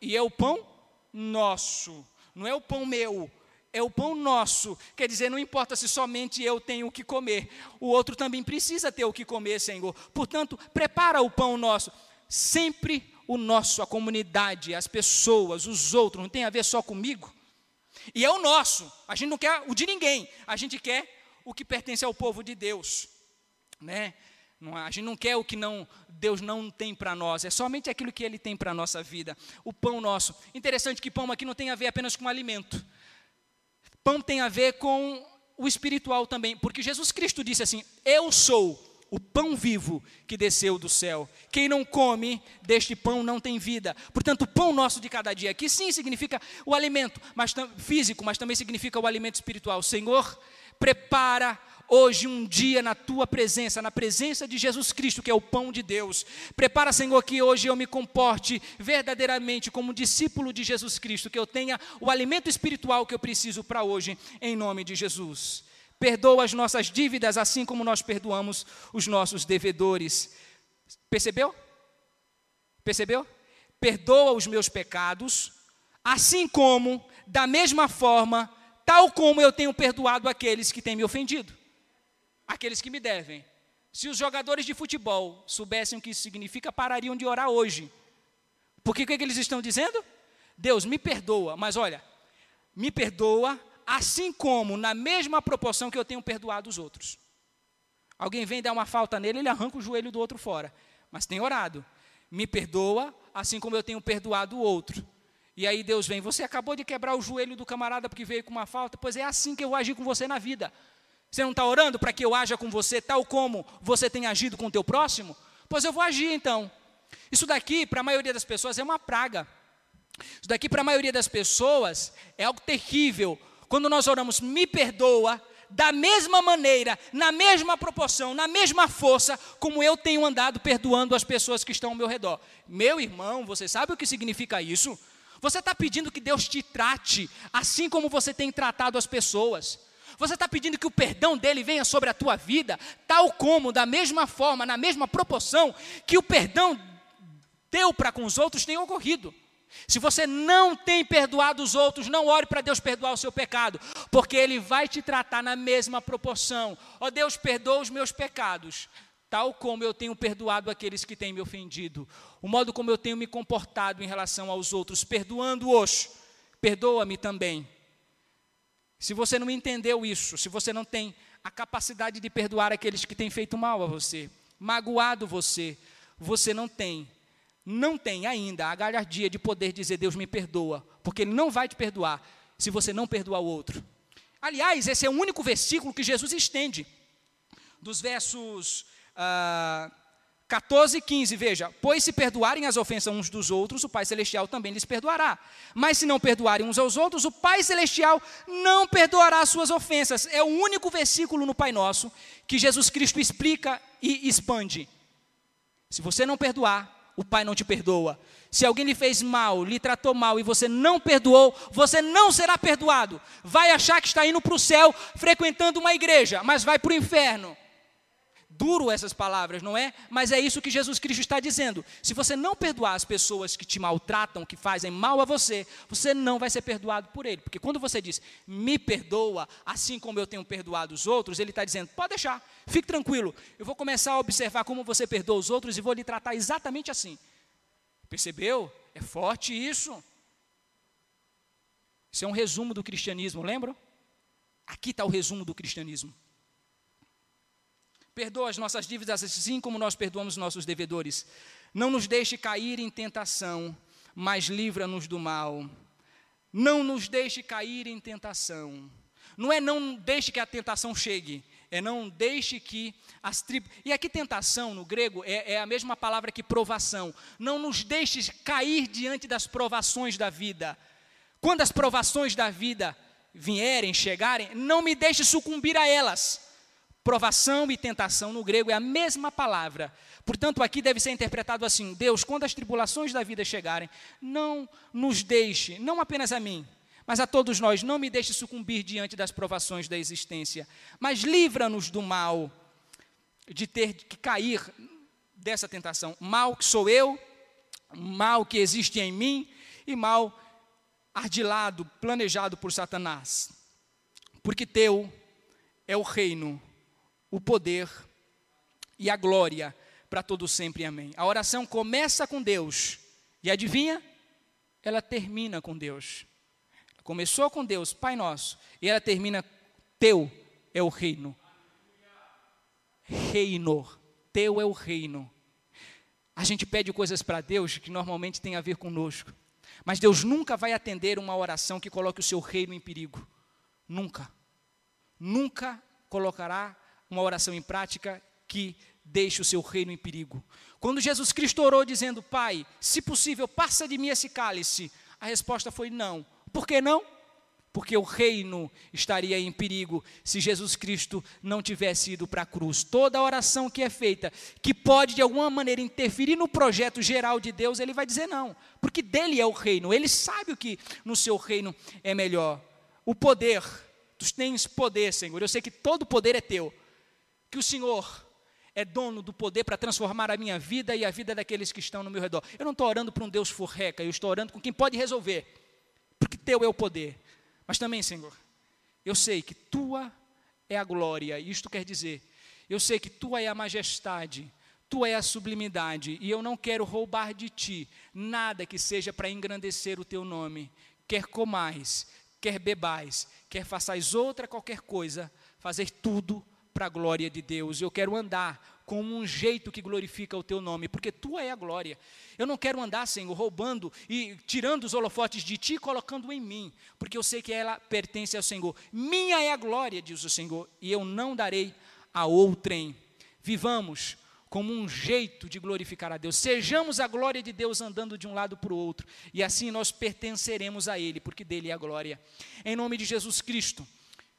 e é o pão nosso, não é o pão meu, é o pão nosso. Quer dizer, não importa se somente eu tenho o que comer, o outro também precisa ter o que comer, Senhor. Portanto, prepara o pão nosso. Sempre o nosso, a comunidade, as pessoas, os outros, não tem a ver só comigo. E é o nosso. A gente não quer o de ninguém. A gente quer o que pertence ao povo de Deus, né? a gente não quer o que não Deus não tem para nós, é somente aquilo que Ele tem para a nossa vida. O pão nosso. Interessante que pão aqui não tem a ver apenas com alimento. Pão tem a ver com o espiritual também, porque Jesus Cristo disse assim: Eu sou o pão vivo que desceu do céu. Quem não come deste pão não tem vida. Portanto, o pão nosso de cada dia, que sim significa o alimento mas, físico, mas também significa o alimento espiritual. Senhor, prepara hoje um dia na tua presença, na presença de Jesus Cristo, que é o pão de Deus. Prepara, Senhor, que hoje eu me comporte verdadeiramente como discípulo de Jesus Cristo, que eu tenha o alimento espiritual que eu preciso para hoje, em nome de Jesus. perdoa as nossas dívidas, assim como nós perdoamos os nossos devedores. Percebeu? Percebeu? Perdoa os meus pecados, assim como, da mesma forma, tal como eu tenho perdoado aqueles que têm me ofendido, aqueles que me devem. Se os jogadores de futebol soubessem o que isso significa, parariam de orar hoje. Porque o que, é que eles estão dizendo? Deus, me perdoa, mas olha, me perdoa assim como, na mesma proporção que eu tenho perdoado os outros. Alguém vem dar uma falta nele, ele arranca o joelho do outro fora. Mas tem orado. Me perdoa, assim como eu tenho perdoado o outro. E aí Deus vem, você acabou de quebrar o joelho do camarada porque veio com uma falta, pois é assim que eu vou agir com você na vida. Você não está orando para que eu haja com você tal como você tem agido com o teu próximo? Pois eu vou agir então. Isso daqui, para a maioria das pessoas, é uma praga. Isso daqui, para a maioria das pessoas, é algo terrível, quando nós oramos, me perdoa, da mesma maneira, na mesma proporção, na mesma força, como eu tenho andado perdoando as pessoas que estão ao meu redor. Meu irmão, você sabe o que significa isso? Você está pedindo que Deus te trate assim como você tem tratado as pessoas. Você está pedindo que o perdão dele venha sobre a tua vida, tal como, da mesma forma, na mesma proporção, que o perdão deu para com os outros tem ocorrido. Se você não tem perdoado os outros, não ore para Deus perdoar o seu pecado, porque Ele vai te tratar na mesma proporção. Ó oh, Deus, perdoa os meus pecados, tal como eu tenho perdoado aqueles que têm me ofendido. O modo como eu tenho me comportado em relação aos outros, perdoando-os, perdoa-me também. Se você não entendeu isso, se você não tem a capacidade de perdoar aqueles que têm feito mal a você, magoado você, você não tem não tem ainda a galhardia de poder dizer Deus me perdoa, porque Ele não vai te perdoar se você não perdoar o outro. Aliás, esse é o único versículo que Jesus estende, dos versos ah, 14 e 15, veja: Pois se perdoarem as ofensas uns dos outros, o Pai Celestial também lhes perdoará. Mas se não perdoarem uns aos outros, o Pai Celestial não perdoará as suas ofensas. É o único versículo no Pai Nosso que Jesus Cristo explica e expande. Se você não perdoar, o pai não te perdoa. Se alguém lhe fez mal, lhe tratou mal e você não perdoou, você não será perdoado. Vai achar que está indo para o céu frequentando uma igreja, mas vai para o inferno. Duro essas palavras, não é? Mas é isso que Jesus Cristo está dizendo. Se você não perdoar as pessoas que te maltratam, que fazem mal a você, você não vai ser perdoado por ele. Porque quando você diz, me perdoa, assim como eu tenho perdoado os outros, ele está dizendo, pode deixar, fique tranquilo. Eu vou começar a observar como você perdoa os outros e vou lhe tratar exatamente assim. Percebeu? É forte isso. Isso é um resumo do cristianismo, lembram? Aqui está o resumo do cristianismo. Perdoa as nossas dívidas assim como nós perdoamos nossos devedores. Não nos deixe cair em tentação, mas livra-nos do mal. Não nos deixe cair em tentação. Não é não deixe que a tentação chegue, é não deixe que as tribos. E aqui, tentação no grego é, é, a mesma palavra que provação. Não nos deixes cair diante das provações da vida. Quando as provações da vida vierem, chegarem, não me deixe sucumbir a elas. Provação e tentação no grego é a mesma palavra. Portanto, aqui deve ser interpretado assim: Deus, quando as tribulações da vida chegarem, não nos deixe, não apenas a mim, mas a todos nós, não me deixe sucumbir diante das provações da existência, mas livra-nos do mal, de ter que cair dessa tentação. Mal que sou eu, mal que existe em mim e mal ardilado, planejado por Satanás. Porque teu é o reino o poder e a glória para todo sempre. Amém. A oração começa com Deus e adivinha? Ela termina com Deus. Começou com Deus, Pai nosso, e ela termina teu é o reino. Reino, teu é o reino. A gente pede coisas para Deus que normalmente tem a ver conosco. Mas Deus nunca vai atender uma oração que coloque o seu reino em perigo. Nunca. Nunca colocará uma oração em prática que deixe o seu reino em perigo. Quando Jesus Cristo orou dizendo, Pai, se possível, passa de mim esse cálice, a resposta foi não. Por que não? Porque o reino estaria em perigo se Jesus Cristo não tivesse ido para a cruz. Toda oração que é feita, que pode de alguma maneira interferir no projeto geral de Deus, ele vai dizer não, porque dele é o reino, ele sabe o que no seu reino é melhor. O poder Tu tens poder, Senhor. Eu sei que todo poder é teu. Que o Senhor é dono do poder para transformar a minha vida e a vida daqueles que estão no meu redor. Eu não estou orando para um Deus forreca, eu estou orando com quem pode resolver, porque teu é o poder. Mas também, Senhor, eu sei que tua é a glória, isto quer dizer, eu sei que tua é a majestade, tua é a sublimidade, e eu não quero roubar de ti nada que seja para engrandecer o teu nome. Quer comais, quer bebais, quer façais outra qualquer coisa, fazer tudo para a glória de Deus. Eu quero andar com um jeito que glorifica o teu nome, porque tua é a glória. Eu não quero andar, Senhor, roubando e tirando os holofotes de ti e colocando em mim, porque eu sei que ela pertence ao Senhor. Minha é a glória, diz o Senhor, e eu não darei a outrem. Vivamos como um jeito de glorificar a Deus. Sejamos a glória de Deus andando de um lado para o outro, e assim nós pertenceremos a Ele, porque dele é a glória. Em nome de Jesus Cristo,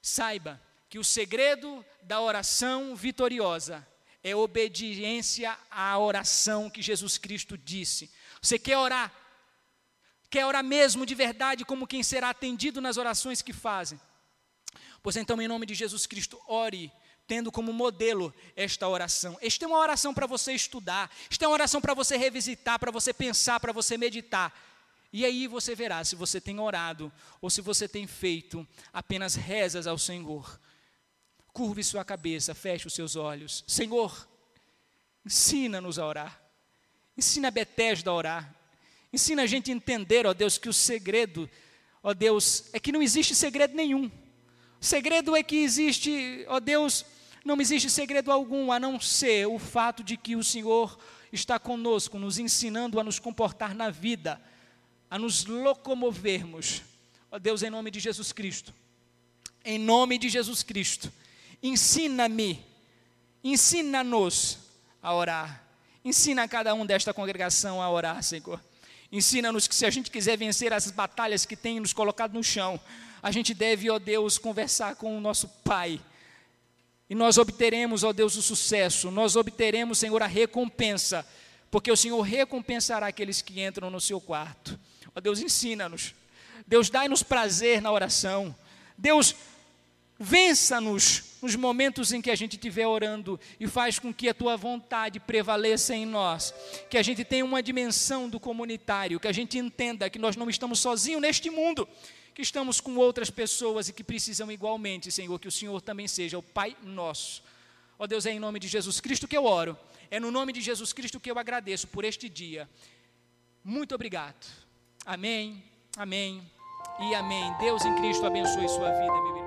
saiba que o segredo da oração vitoriosa é obediência à oração que Jesus Cristo disse. Você quer orar? Quer orar mesmo de verdade, como quem será atendido nas orações que fazem? Pois então, em nome de Jesus Cristo, ore tendo como modelo esta oração. Esta é uma oração para você estudar, esta é uma oração para você revisitar, para você pensar, para você meditar. E aí você verá se você tem orado ou se você tem feito apenas rezas ao Senhor. Curve sua cabeça, feche os seus olhos. Senhor, ensina-nos a orar. Ensina a Betesda a orar. Ensina a gente a entender, ó Deus, que o segredo, ó Deus, é que não existe segredo nenhum. O segredo é que existe, ó Deus, não existe segredo algum a não ser o fato de que o Senhor está conosco, nos ensinando a nos comportar na vida, a nos locomovermos. Ó Deus, em nome de Jesus Cristo. Em nome de Jesus Cristo. Ensina-me, ensina-nos a orar. Ensina a cada um desta congregação a orar, Senhor. Ensina-nos que se a gente quiser vencer as batalhas que tem nos colocado no chão, a gente deve, ó Deus, conversar com o nosso Pai e nós obteremos, ó Deus, o sucesso, nós obteremos, Senhor, a recompensa, porque o Senhor recompensará aqueles que entram no seu quarto. Ó Deus, ensina-nos. Deus, dai-nos prazer na oração. Deus, vença-nos nos momentos em que a gente estiver orando e faz com que a tua vontade prevaleça em nós, que a gente tenha uma dimensão do comunitário, que a gente entenda que nós não estamos sozinhos neste mundo, que estamos com outras pessoas e que precisam igualmente, Senhor, que o Senhor também seja o Pai nosso. Ó oh Deus, é em nome de Jesus Cristo que eu oro, é no nome de Jesus Cristo que eu agradeço por este dia. Muito obrigado. Amém, amém e amém. Deus em Cristo abençoe sua vida, meu irmão.